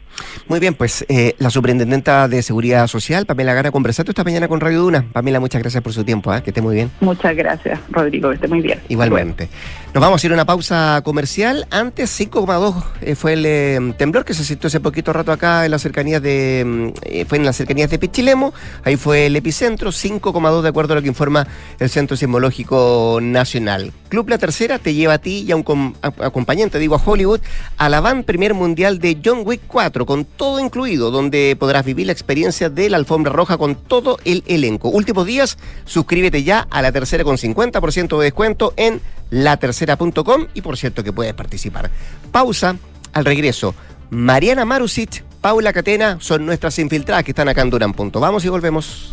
Muy bien, pues eh, la superintendenta de Seguridad Social, Pamela Gara, conversando esta mañana con Radio Duna. Pamela, muchas gracias por su tiempo, ¿ah? que esté muy bien. Muchas gracias, Rodrigo, que esté muy bien. Igualmente. Nos vamos a una pausa comercial. Antes 5,2 eh, fue el eh, temblor que se sintió hace poquito rato acá en las cercanías de mm, eh, fue en las cercanías de Pichilemo. Ahí fue el epicentro, 5,2 de acuerdo a lo que informa el Centro Sismológico Nacional. Club La Tercera te lleva a ti y a un com- a- acompañante, digo a Hollywood, a la van Premier Mundial de John Wick 4 con todo incluido, donde podrás vivir la experiencia de la alfombra roja con todo el elenco. Últimos días, suscríbete ya a La Tercera con 50% de descuento en y por cierto que puedes participar. Pausa, al regreso. Mariana Marusic, Paula Catena son nuestras infiltradas que están acá en Durán. Punto. Vamos y volvemos.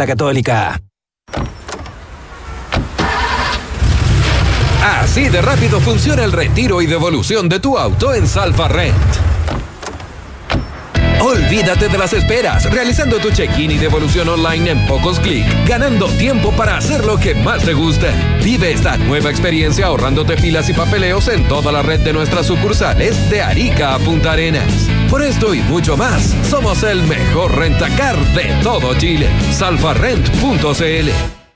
católica. Así de rápido funciona el retiro y devolución de tu auto en Salfa Rent. Olvídate de las esperas, realizando tu check-in y devolución online en pocos clics, ganando tiempo para hacer lo que más te gusta. Vive esta nueva experiencia ahorrándote filas y papeleos en toda la red de nuestras sucursales de Arica a Punta Arenas. Por esto y mucho más, somos el mejor rentacar de todo Chile. Salfarrent.cl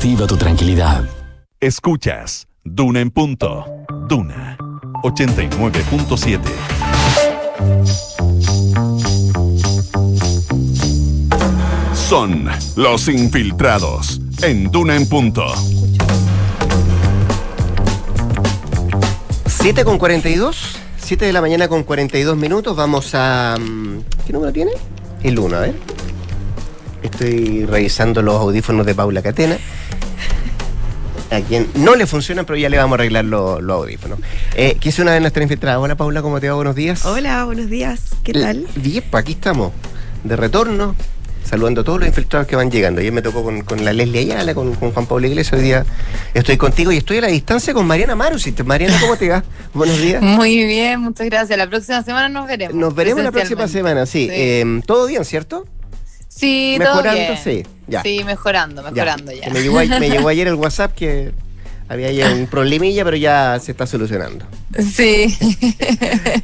tu tranquilidad. Escuchas Duna en punto. Duna 89.7. Son los infiltrados en Duna en punto. 7 con 42, 7 de la mañana con 42 minutos. Vamos a. mm, ¿Qué número tiene? El 1, a ver. Estoy revisando los audífonos de Paula Catena. A quien no le funcionan, pero ya le vamos a arreglar los, audífonos. Eh, que es una de nuestras infiltradas. Hola Paula, ¿cómo te va? Buenos días. Hola, buenos días. ¿Qué tal? Bien, pues aquí estamos, de retorno, saludando a todos los infiltrados que van llegando. Ayer me tocó con, con la Leslie Ayala, con, con Juan Pablo Iglesias, hoy día estoy contigo y estoy a la distancia con Mariana Marusit. Mariana, ¿cómo te va? [LAUGHS] Buenos días. Muy bien, muchas gracias. La próxima semana nos veremos. Nos veremos la próxima semana, sí. Eh, ¿Todo bien, cierto? Sí, Mejorando, todo bien. sí, ya. Sí, mejorando, mejorando ya. Me, llegó, me [LAUGHS] llegó ayer el WhatsApp que había un problemilla, pero ya se está solucionando. Sí.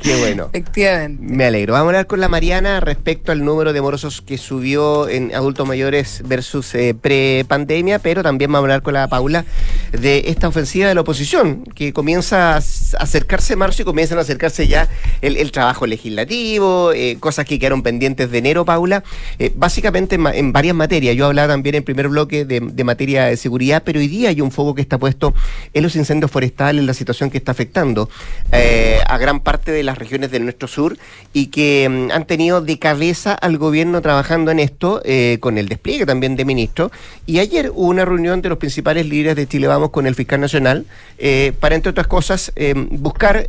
Qué bueno. Efectivamente. Me alegro. Vamos a hablar con la Mariana respecto al número de morosos que subió en adultos mayores versus eh, pre-pandemia, pero también vamos a hablar con la Paula de esta ofensiva de la oposición, que comienza a acercarse marzo y comienzan a acercarse ya el, el trabajo legislativo, eh, cosas que quedaron pendientes de enero, Paula, eh, básicamente en, en varias materias. Yo hablaba también en primer bloque de, de materia de seguridad, pero hoy día hay un foco que está puesto en los incendios forestales, la situación que está afectando eh, a gran parte de las regiones del nuestro sur y que mm, han tenido de cabeza al gobierno trabajando en esto eh, con el despliegue también de ministros. Y ayer hubo una reunión de los principales líderes de Chile Vamos con el fiscal nacional eh, para, entre otras cosas, eh, buscar...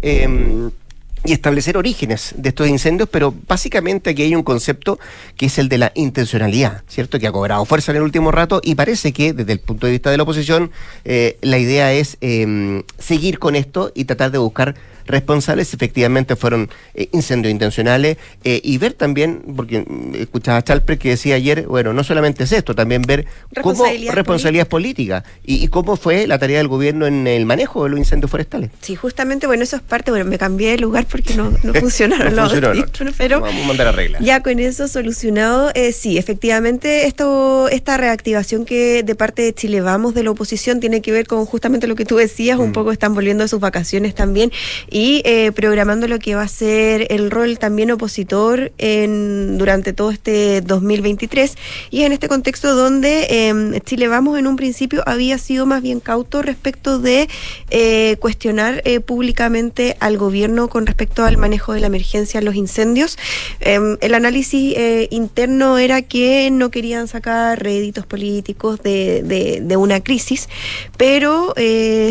y establecer orígenes de estos incendios, pero básicamente aquí hay un concepto que es el de la intencionalidad, ¿cierto? Que ha cobrado fuerza en el último rato y parece que desde el punto de vista de la oposición eh, la idea es eh, seguir con esto y tratar de buscar responsables efectivamente fueron eh, incendios intencionales eh, y ver también, porque mm, escuchaba a Chalper que decía ayer, bueno, no solamente es esto, también ver cómo Responsabilidad responsabilidad política y, y cómo fue la tarea del gobierno en el manejo de los incendios forestales. Sí, justamente, bueno, eso es parte, bueno, me cambié de lugar porque no, no [LAUGHS] funcionaron No los audífonos, pero Vamos a mandar a arreglar. ya con eso solucionado, eh, sí, efectivamente, esto, esta reactivación que de parte de Chile Vamos de la oposición tiene que ver con justamente lo que tú decías, Mm. un poco están volviendo a sus vacaciones también y eh, programando lo que va a ser el rol también opositor en, durante todo este 2023 y en este contexto donde eh, Chile Vamos en un principio había sido más bien cauto respecto de eh, cuestionar eh, públicamente al gobierno con respecto al manejo de la emergencia en los incendios. Eh, el análisis eh, interno era que no querían sacar réditos políticos de, de- una crisis, pero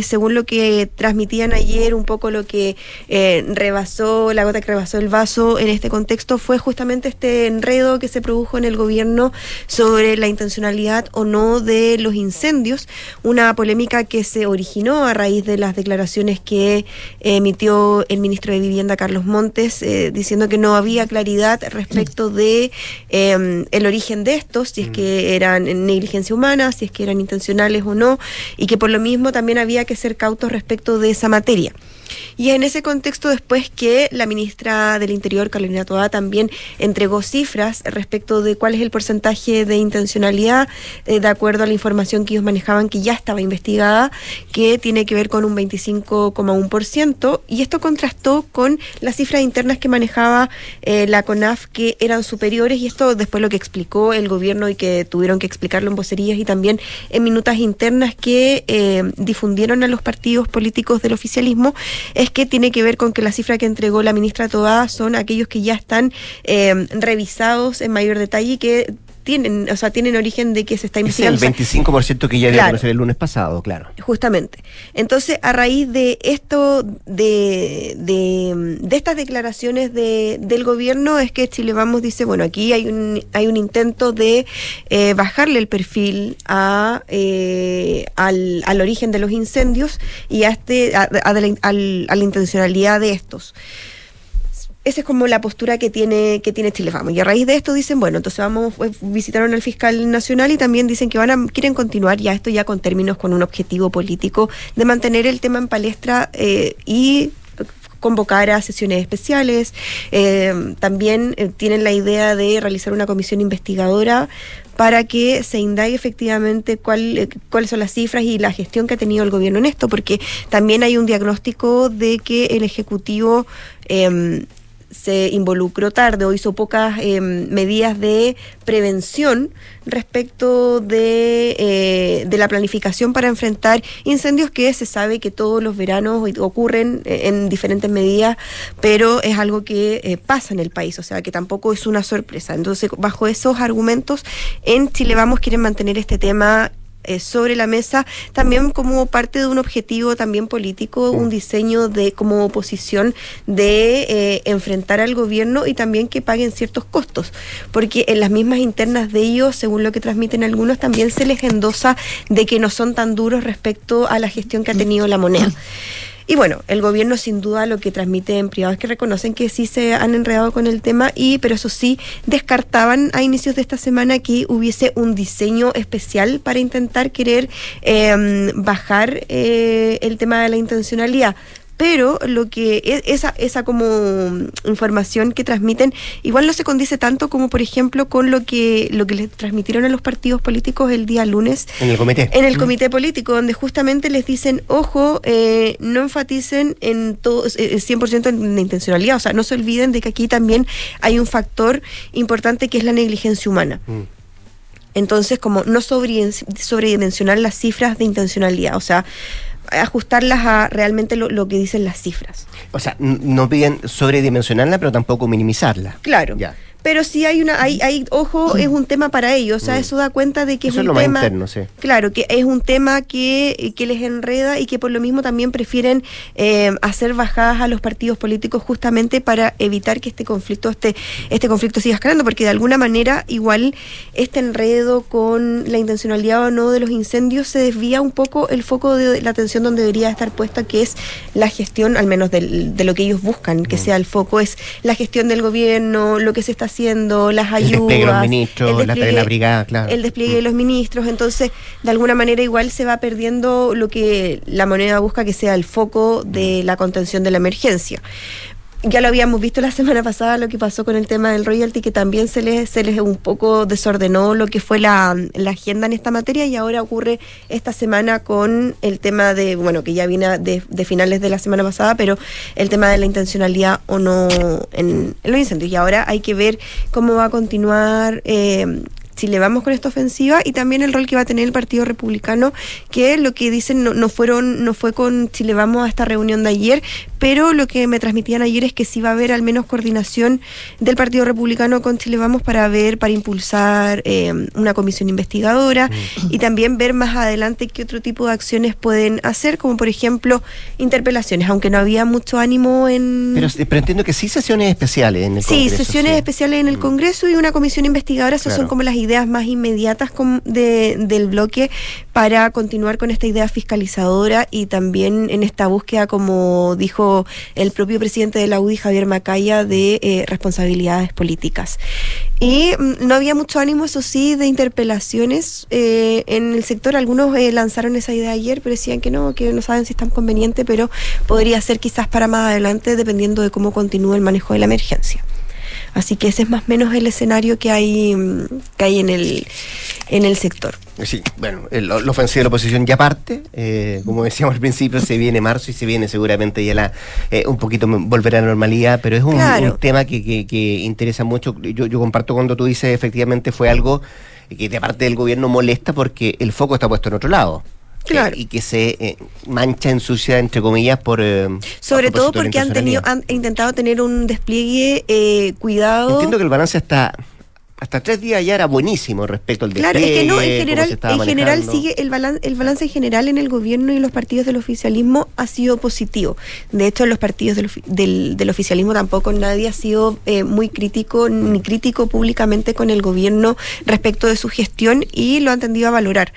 según lo que transmitían ayer, un poco lo que eh, rebasó, la gota que rebasó el vaso en este contexto fue justamente este enredo que se produjo en el gobierno sobre la intencionalidad o no de los incendios, una polémica que se originó a raíz de las declaraciones que emitió el ministro de Vivienda Vivienda Carlos Montes eh, diciendo que no había claridad respecto de eh, el origen de estos, si es que eran negligencia humana, si es que eran intencionales o no, y que por lo mismo también había que ser cautos respecto de esa materia. Y en ese contexto después que la ministra del Interior, Carolina Toa, también entregó cifras respecto de cuál es el porcentaje de intencionalidad, eh, de acuerdo a la información que ellos manejaban que ya estaba investigada, que tiene que ver con un 25,1%, y esto contrastó con las cifras internas que manejaba eh, la CONAF, que eran superiores, y esto después lo que explicó el gobierno y que tuvieron que explicarlo en vocerías y también en minutas internas que eh, difundieron a los partidos políticos del oficialismo, es que tiene que ver con que la cifra que entregó la ministra Toa son aquellos que ya están eh, revisados en mayor detalle y que tienen, o sea, tienen origen de que se está Es el investigando. 25% que ya Claro. conocer el lunes pasado, claro. Justamente. Entonces, a raíz de esto, de, de, de estas declaraciones de, del gobierno, es que Chile Vamos dice, bueno, aquí hay un, hay un intento de eh, bajarle el perfil a, eh, al, al origen de los incendios y a, este, a, a la, a la intencionalidad de estos. Esa es como la postura que tiene que tiene Chile Vamos. Y a raíz de esto dicen, bueno, entonces vamos, eh, visitaron al fiscal nacional y también dicen que van a quieren continuar ya esto ya con términos con un objetivo político de mantener el tema en palestra eh, y convocar a sesiones especiales. Eh, también eh, tienen la idea de realizar una comisión investigadora para que se indague efectivamente cuál, cuáles son las cifras y la gestión que ha tenido el gobierno en esto, porque también hay un diagnóstico de que el Ejecutivo em, se involucró tarde o hizo pocas em, medidas de prevención respecto de, eh, de la planificación para enfrentar incendios que se sabe que todos los veranos ocurren eh, en diferentes medidas, pero es algo que eh, pasa en el país, o sea que tampoco es una sorpresa. Entonces, bajo esos argumentos, en Chile Vamos quieren mantener este tema eh, sobre la mesa también como parte de un objetivo también político, un diseño de como oposición de eh, enfrentar al gobierno y también que paguen ciertos costos, porque en las mismas internas de ellos, según lo que transmiten algunos, también se les endosa de que no son tan duros respecto a la gestión que ha tenido la moneda. Y bueno, el gobierno sin duda lo que transmite en privado es que reconocen que sí se han enredado con el tema y pero eso sí descartaban a inicios de esta semana que hubiese un diseño especial para intentar querer eh, bajar eh, el tema de la intencionalidad pero lo que es esa esa como información que transmiten igual no se condice tanto como por ejemplo con lo que lo que les transmitieron a los partidos políticos el día lunes En el comité. en el comité político, donde justamente les dicen, ojo, eh, no enfaticen en todo, eh, 100% en la intencionalidad, o sea, no se olviden de que aquí también hay un factor importante que es la negligencia humana. Entonces, como no sobre- sobredimensionar las cifras de intencionalidad, o sea, ajustarlas a realmente lo, lo que dicen las cifras. O sea, no piden sobredimensionarla, pero tampoco minimizarla. Claro. Ya. Pero sí hay una, hay, hay, ojo, es un tema para ellos, o sea, eso da cuenta de que Eso es es un lo más tema. interno, sí. Claro, que es un tema que, que les enreda y que por lo mismo también prefieren eh, hacer bajadas a los partidos políticos justamente para evitar que este conflicto, este, este conflicto siga escalando, porque de alguna manera igual este enredo con la intencionalidad o no de los incendios se desvía un poco el foco de la atención donde debería estar puesta, que es la gestión, al menos del- de lo que ellos buscan, Mm. que sea el foco, es la gestión del gobierno, lo que se está haciendo, las El ayudas. despliegue de los ministros, el la tarea de la despliegue- brigada, claro. el despliegue de los ministros, entonces de alguna manera igual se va perdiendo lo que la moneda busca que sea el foco de la contención de la emergencia. Ya lo habíamos visto la [LAUGHS] semana pasada lo que pasó con el tema del royalty, que también se les, se les un poco desordenó lo que fue la, la agenda en esta materia y ahora ocurre esta semana con el tema de, bueno, que ya viene de, de finales de la semana pasada, pero el tema de la intencionalidad o no en, en los incendios. Y ahora hay que ver cómo va a continuar. eh, si le vamos con esta ofensiva y también el rol que va a tener el Partido Republicano, que lo que dicen no, no fueron, no fue con Chile Vamos a esta reunión de ayer, pero lo que me transmitían ayer es que sí va a haber al menos coordinación del Partido Republicano con Chile Vamos para ver, para impulsar eh, una comisión investigadora y también ver más adelante qué otro tipo de acciones pueden hacer, como por ejemplo interpelaciones, aunque no había mucho ánimo en... Pero, pero entiendo que sí sesiones especiales en el Sí, Congreso, sesiones sí. Mm. especiales en el Congreso y una comisión investigadora, esas Claro. son como las ideas ideas más inmediatas de- del bloque para continuar con esta idea fiscalizadora y también en esta búsqueda, como dijo el propio presidente de la UDI, Javier Macaya, de eh, responsabilidades políticas. Y mm, no había mucho ánimo, eso sí, de interpelaciones eh, en el sector. Algunos eh, lanzaron esa idea ayer, pero decían que no, que no saben si es tan conveniente, pero podría ser quizás para más adelante, dependiendo de cómo continúe el manejo de la emergencia. Así que ese es más o menos el escenario que hay, mm, que hay en, el, en el sector. Sí, bueno, lo ofensivo de la oposición ya parte, eh, como decíamos al principio, se viene marzo y se viene seguramente ya la eh, un poquito volver a la normalidad, pero es un, Claro. un tema que, que- que interesa mucho. Yo, yo comparto cuando tú dices efectivamente fue algo que de parte del gobierno molesta porque el foco está puesto en otro lado. Claro. Y que se eh, mancha, ensucia, entre comillas, por... eh, Sobre todo porque han tenido han intentado tener un despliegue eh, cuidado. Entiendo que el balance hasta hasta tres días ya era buenísimo respecto al Claro, es que no, en despliegue, general, en general sigue el balance, el balance en general en el gobierno y en los partidos del oficialismo ha sido positivo. De hecho, en los partidos del, del, del oficialismo tampoco nadie ha sido eh, muy crítico ni crítico públicamente con el gobierno respecto de su gestión y lo han tendido a valorar.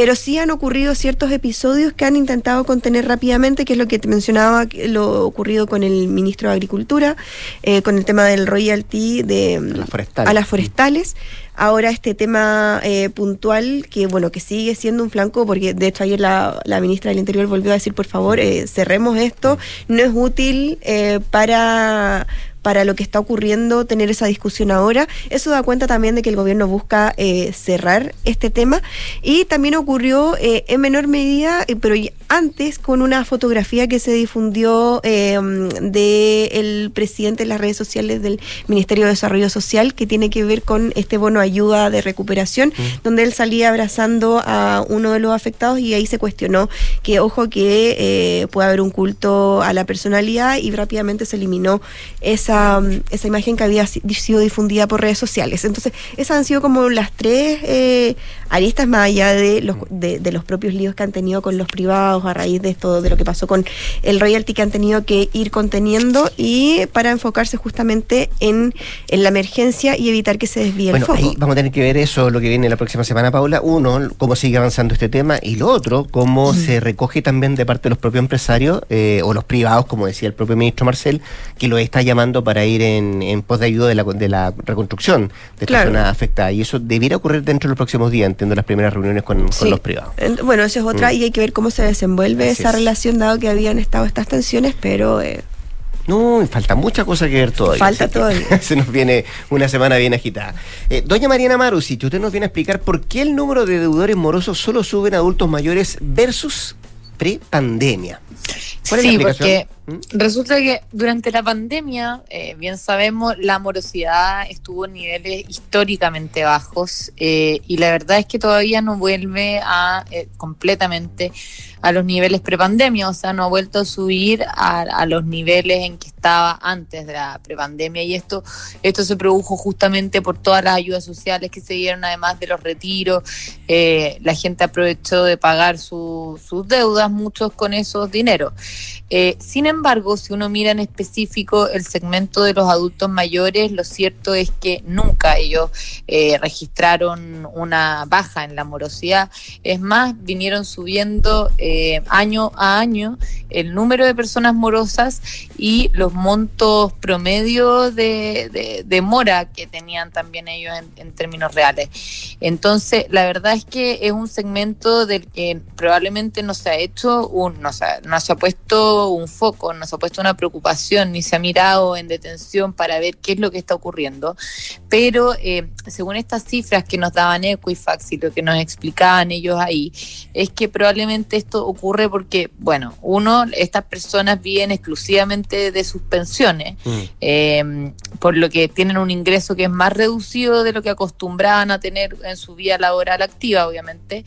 Pero sí han ocurrido ciertos episodios que han intentado contener rápidamente, que es lo que te mencionaba, lo ocurrido con el ministro de Agricultura, eh, con el tema del royalty de, forestales. a las forestales. Ahora este tema eh, puntual, que bueno, que sigue siendo un flanco, porque de hecho ayer la, la ministra del Interior volvió a decir, por favor, eh, cerremos esto, no es útil eh, para para lo que está ocurriendo, tener esa discusión ahora. Eso da cuenta también de que el gobierno busca eh, cerrar este tema. Y también ocurrió eh, en menor medida, eh, pero antes, con una fotografía que se difundió del presidente en las redes sociales del Ministerio de Desarrollo Social, que tiene que ver con este bono ayuda de recuperación, donde él salía abrazando a uno de los afectados y ahí se cuestionó que, ojo, que eh, puede haber un culto a la personalidad y rápidamente se eliminó esa, mm, esa imagen que había si- sido difundida por redes sociales. Entonces, esas han sido como las tres eh, aristas más allá de los, de, de los propios líos que han tenido con los privados a raíz de esto, de lo que pasó con el royalty que han tenido que ir conteniendo y para enfocarse justamente en, en la emergencia y evitar que se desvíe Bueno, el foco. ahí vamos a tener que ver eso, lo que viene la próxima semana, Paula. Uno, cómo sigue avanzando este tema, y lo otro, cómo se recoge también de parte de los propios empresarios eh, o los privados, como decía el propio ministro Marcel, que lo está llamando para ir en, en pos de ayuda de la, de la reconstrucción de esta Claro. zona afectada. Y eso debiera ocurrir dentro de los próximos días, entiendo las primeras reuniones con, con Sí. los privados. Bueno, esa es otra Mm. y hay que ver cómo se desenvuelve Así esa es. relación dado que habían estado estas tensiones, pero eh, No, falta mucha cosa que ver todavía. Falta todavía. [LAUGHS] Se nos viene una semana bien agitada. Eh, doña Mariana Marusic, usted nos viene a explicar por qué el número de deudores morosos solo sube en adultos mayores versus pre-pandemia. ¿Cuál es la Sí, porque resulta que durante la pandemia, eh, bien sabemos, la morosidad estuvo en niveles históricamente bajos eh, y la verdad es que todavía no vuelve a eh, completamente a los niveles prepandemia, o sea, no ha vuelto a subir a, a los niveles en que estaba antes de la prepandemia y esto esto se produjo justamente por todas las ayudas sociales que se dieron, además de los retiros, eh, la gente aprovechó de pagar su- sus deudas, muchos con esos dineros. Eh, sin embargo, si uno mira en específico el segmento de los adultos mayores, lo cierto es que nunca ellos eh, registraron una baja en la morosidad. Es más, vinieron subiendo eh, año a año el número de personas morosas y los montos promedio de, de- mora que tenían también ellos en, términos reales. Entonces, la verdad es que es un segmento del que probablemente no se ha hecho un, no se no se ha puesto un foco, no se ha puesto una preocupación, ni se ha mirado en detención para ver qué es lo que está ocurriendo. Pero eh, según estas cifras que nos daban Equifax y lo que nos explicaban ellos ahí, es que probablemente esto ocurre porque, bueno, uno, estas personas viven exclusivamente de sus pensiones, eh, por lo que tienen un ingreso que es más reducido de lo que acostumbraban a tener en su vida laboral activa, obviamente,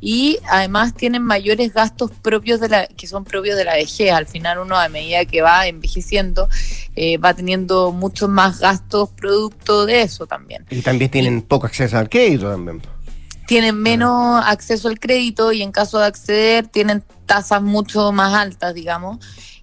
y además tienen mayores gastos propios de la que son propios de la vejez. Al final uno a medida que va envejeciendo eh, va teniendo muchos más gastos producto de eso también Y también tienen poco acceso al crédito también. tienen menos acceso al crédito y en caso de acceder tienen tasas mucho más altas, digamos.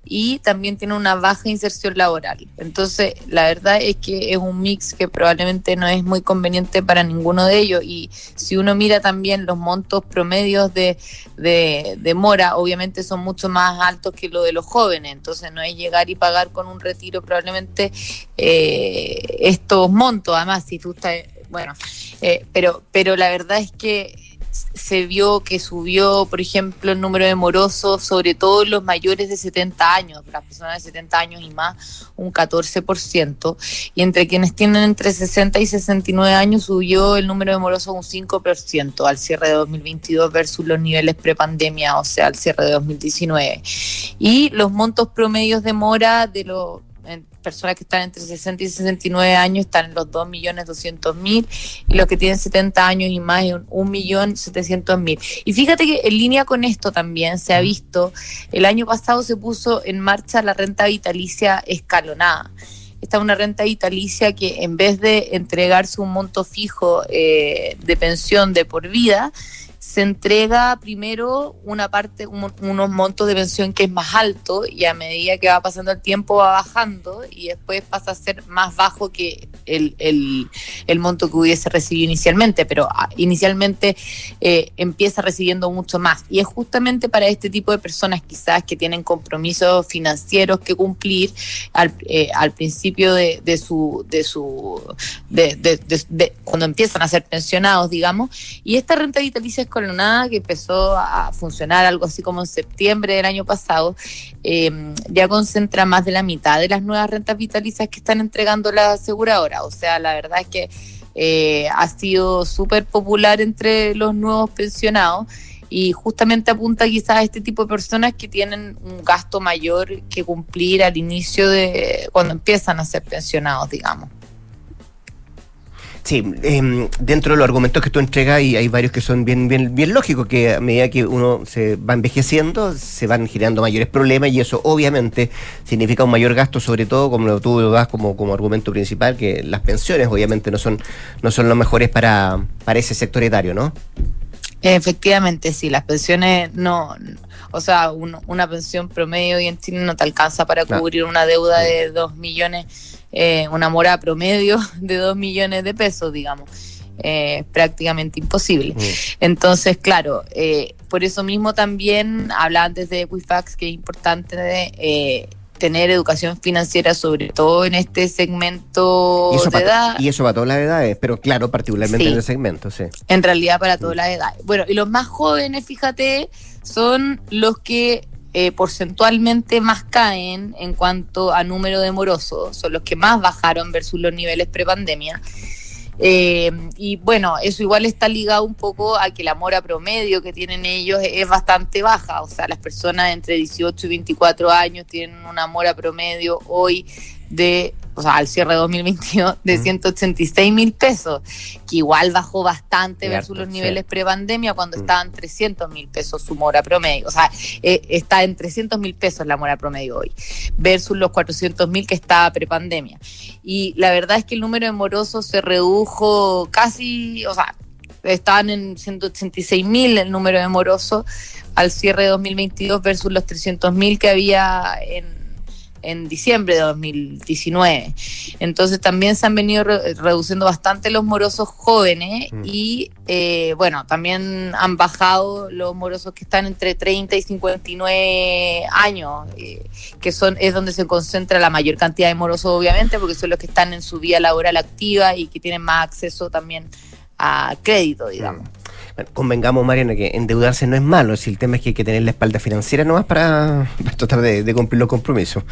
Y también tienen una baja inserción laboral. Entonces, la verdad es que es un mix que probablemente no es muy conveniente para ninguno de ellos. Y si uno mira también los montos promedios de, de, de mora, obviamente son mucho más altos que lo de los jóvenes, entonces no es llegar y pagar con un retiro probablemente eh, estos montos, además si tú estás, bueno, eh, pero, pero la verdad es que se vio que subió, por ejemplo, el número de morosos, sobre todo los mayores de 70 años, las personas de 70 años y más, un 14%, y entre quienes tienen entre 60 y 69 años subió el número de morosos un 5% al cierre de 2022 versus los niveles prepandemia, o sea, al cierre de 2019. Y los montos promedios de mora de los personas que están entre 60 y 69 años están en los 2.200.000 y los que tienen 70 años y más en 1.700.000. Y fíjate que en línea con esto también se ha visto, el año pasado se puso en marcha la renta vitalicia escalonada. Esta es una renta vitalicia que en vez de entregarse un monto fijo eh, de pensión de por vida, se entrega primero una parte, unos montos de pensión que es más alto y a medida que va pasando el tiempo va bajando y después pasa a ser más bajo que el, el, monto que hubiese recibido inicialmente, pero ah, inicialmente eh, empieza recibiendo mucho más. Y es justamente para este tipo de personas quizás que tienen compromisos financieros que cumplir al, eh, al principio de, de, su, de su, de, de, cuando empiezan a ser pensionados, digamos, y esta renta vitalicia es con nada que empezó a funcionar algo así como en septiembre del año pasado, eh, ya concentra más de la mitad de las nuevas rentas vitalicias que están entregando la aseguradora. O sea, la verdad es que eh, ha sido súper popular entre los nuevos pensionados y justamente apunta quizás a este tipo de personas que tienen un gasto mayor que cumplir al inicio de cuando empiezan a ser pensionados, digamos. Sí, eh, dentro de los argumentos que tú entregas, y hay varios que son bien, bien, bien lógicos, que a medida que uno se va envejeciendo, se van girando mayores problemas, y eso obviamente significa un mayor gasto, sobre todo, como tú lo das como, como argumento principal, que las pensiones obviamente no son, no son lo mejores para, para ese sector etario, ¿no? Efectivamente, sí, las pensiones no, o sea, una pensión promedio hoy en Chile no te alcanza para cubrir una deuda de dos millones eh, una mora promedio [LAUGHS] de 2 millones de pesos, digamos. Eh, prácticamente imposible. Entonces, claro, eh, por eso mismo también hablaba antes de Equifax que es importante de, tener educación financiera, sobre todo en este segmento de edad. Y eso para todas las edades, pero claro, particularmente en el segmento, sí. En realidad para todas las edades. Bueno, y los más jóvenes, fíjate, son los que eh, porcentualmente más caen en cuanto a número de morosos, son los que más bajaron versus los niveles prepandemia. Eh, y bueno, eso igual está ligado un poco a que la mora promedio que tienen ellos es bastante baja, o sea, las personas entre 18 y 24 años tienen una mora promedio hoy de o sea, al cierre de 2022, de 186 mil pesos, que igual bajó bastante versus los niveles pre-pandemia cuando estaban 300 mil pesos su mora promedio. O sea, eh, está en 300 mil pesos la mora promedio hoy, versus los 400 mil que estaba pre-pandemia. Y la verdad es que el número de morosos se redujo casi, o sea, estaban en 186 mil el número de morosos al cierre de 2022 versus los 300 mil que había en en diciembre de 2019. Entonces también se han venido reduciendo bastante los morosos jóvenes mm. y eh, bueno, también han bajado los morosos que están entre 30 y 59 años, eh, que son es donde se concentra la mayor cantidad de morosos obviamente, porque son los que están en su vía laboral activa y que tienen más acceso también a crédito, digamos. Mm convengamos, Mariana, que endeudarse no es malo, si el tema es que hay que tener la espalda financiera nomás para, para tratar de, cumplir los compromisos.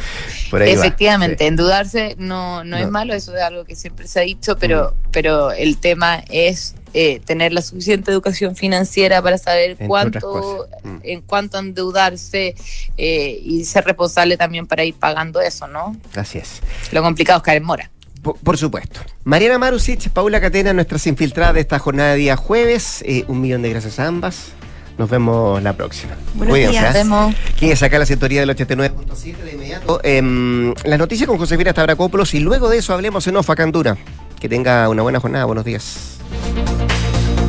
Efectivamente, endeudarse no, no, es malo, eso es algo que siempre se ha dicho, pero, mm. pero el tema es eh, tener la suficiente educación financiera para saber cuánto, mm. en cuánto endeudarse eh, y ser responsable también para ir pagando eso, ¿no? Así es. Lo complicado es caer en mora. Por, supuesto. Mariana Marusic, Paula Catena, nuestras infiltradas de esta jornada de día jueves. Eh, un millón de gracias a ambas. Nos vemos la próxima. Buenos días. ¿eh? Nos vemos. ¿Quién es acá la sintonía del 89.7 de inmediato? Eh, las noticias con Josefina Stavrakopoulos y luego de eso hablemos en Ofa Candura. Que tenga una buena jornada. Buenos días.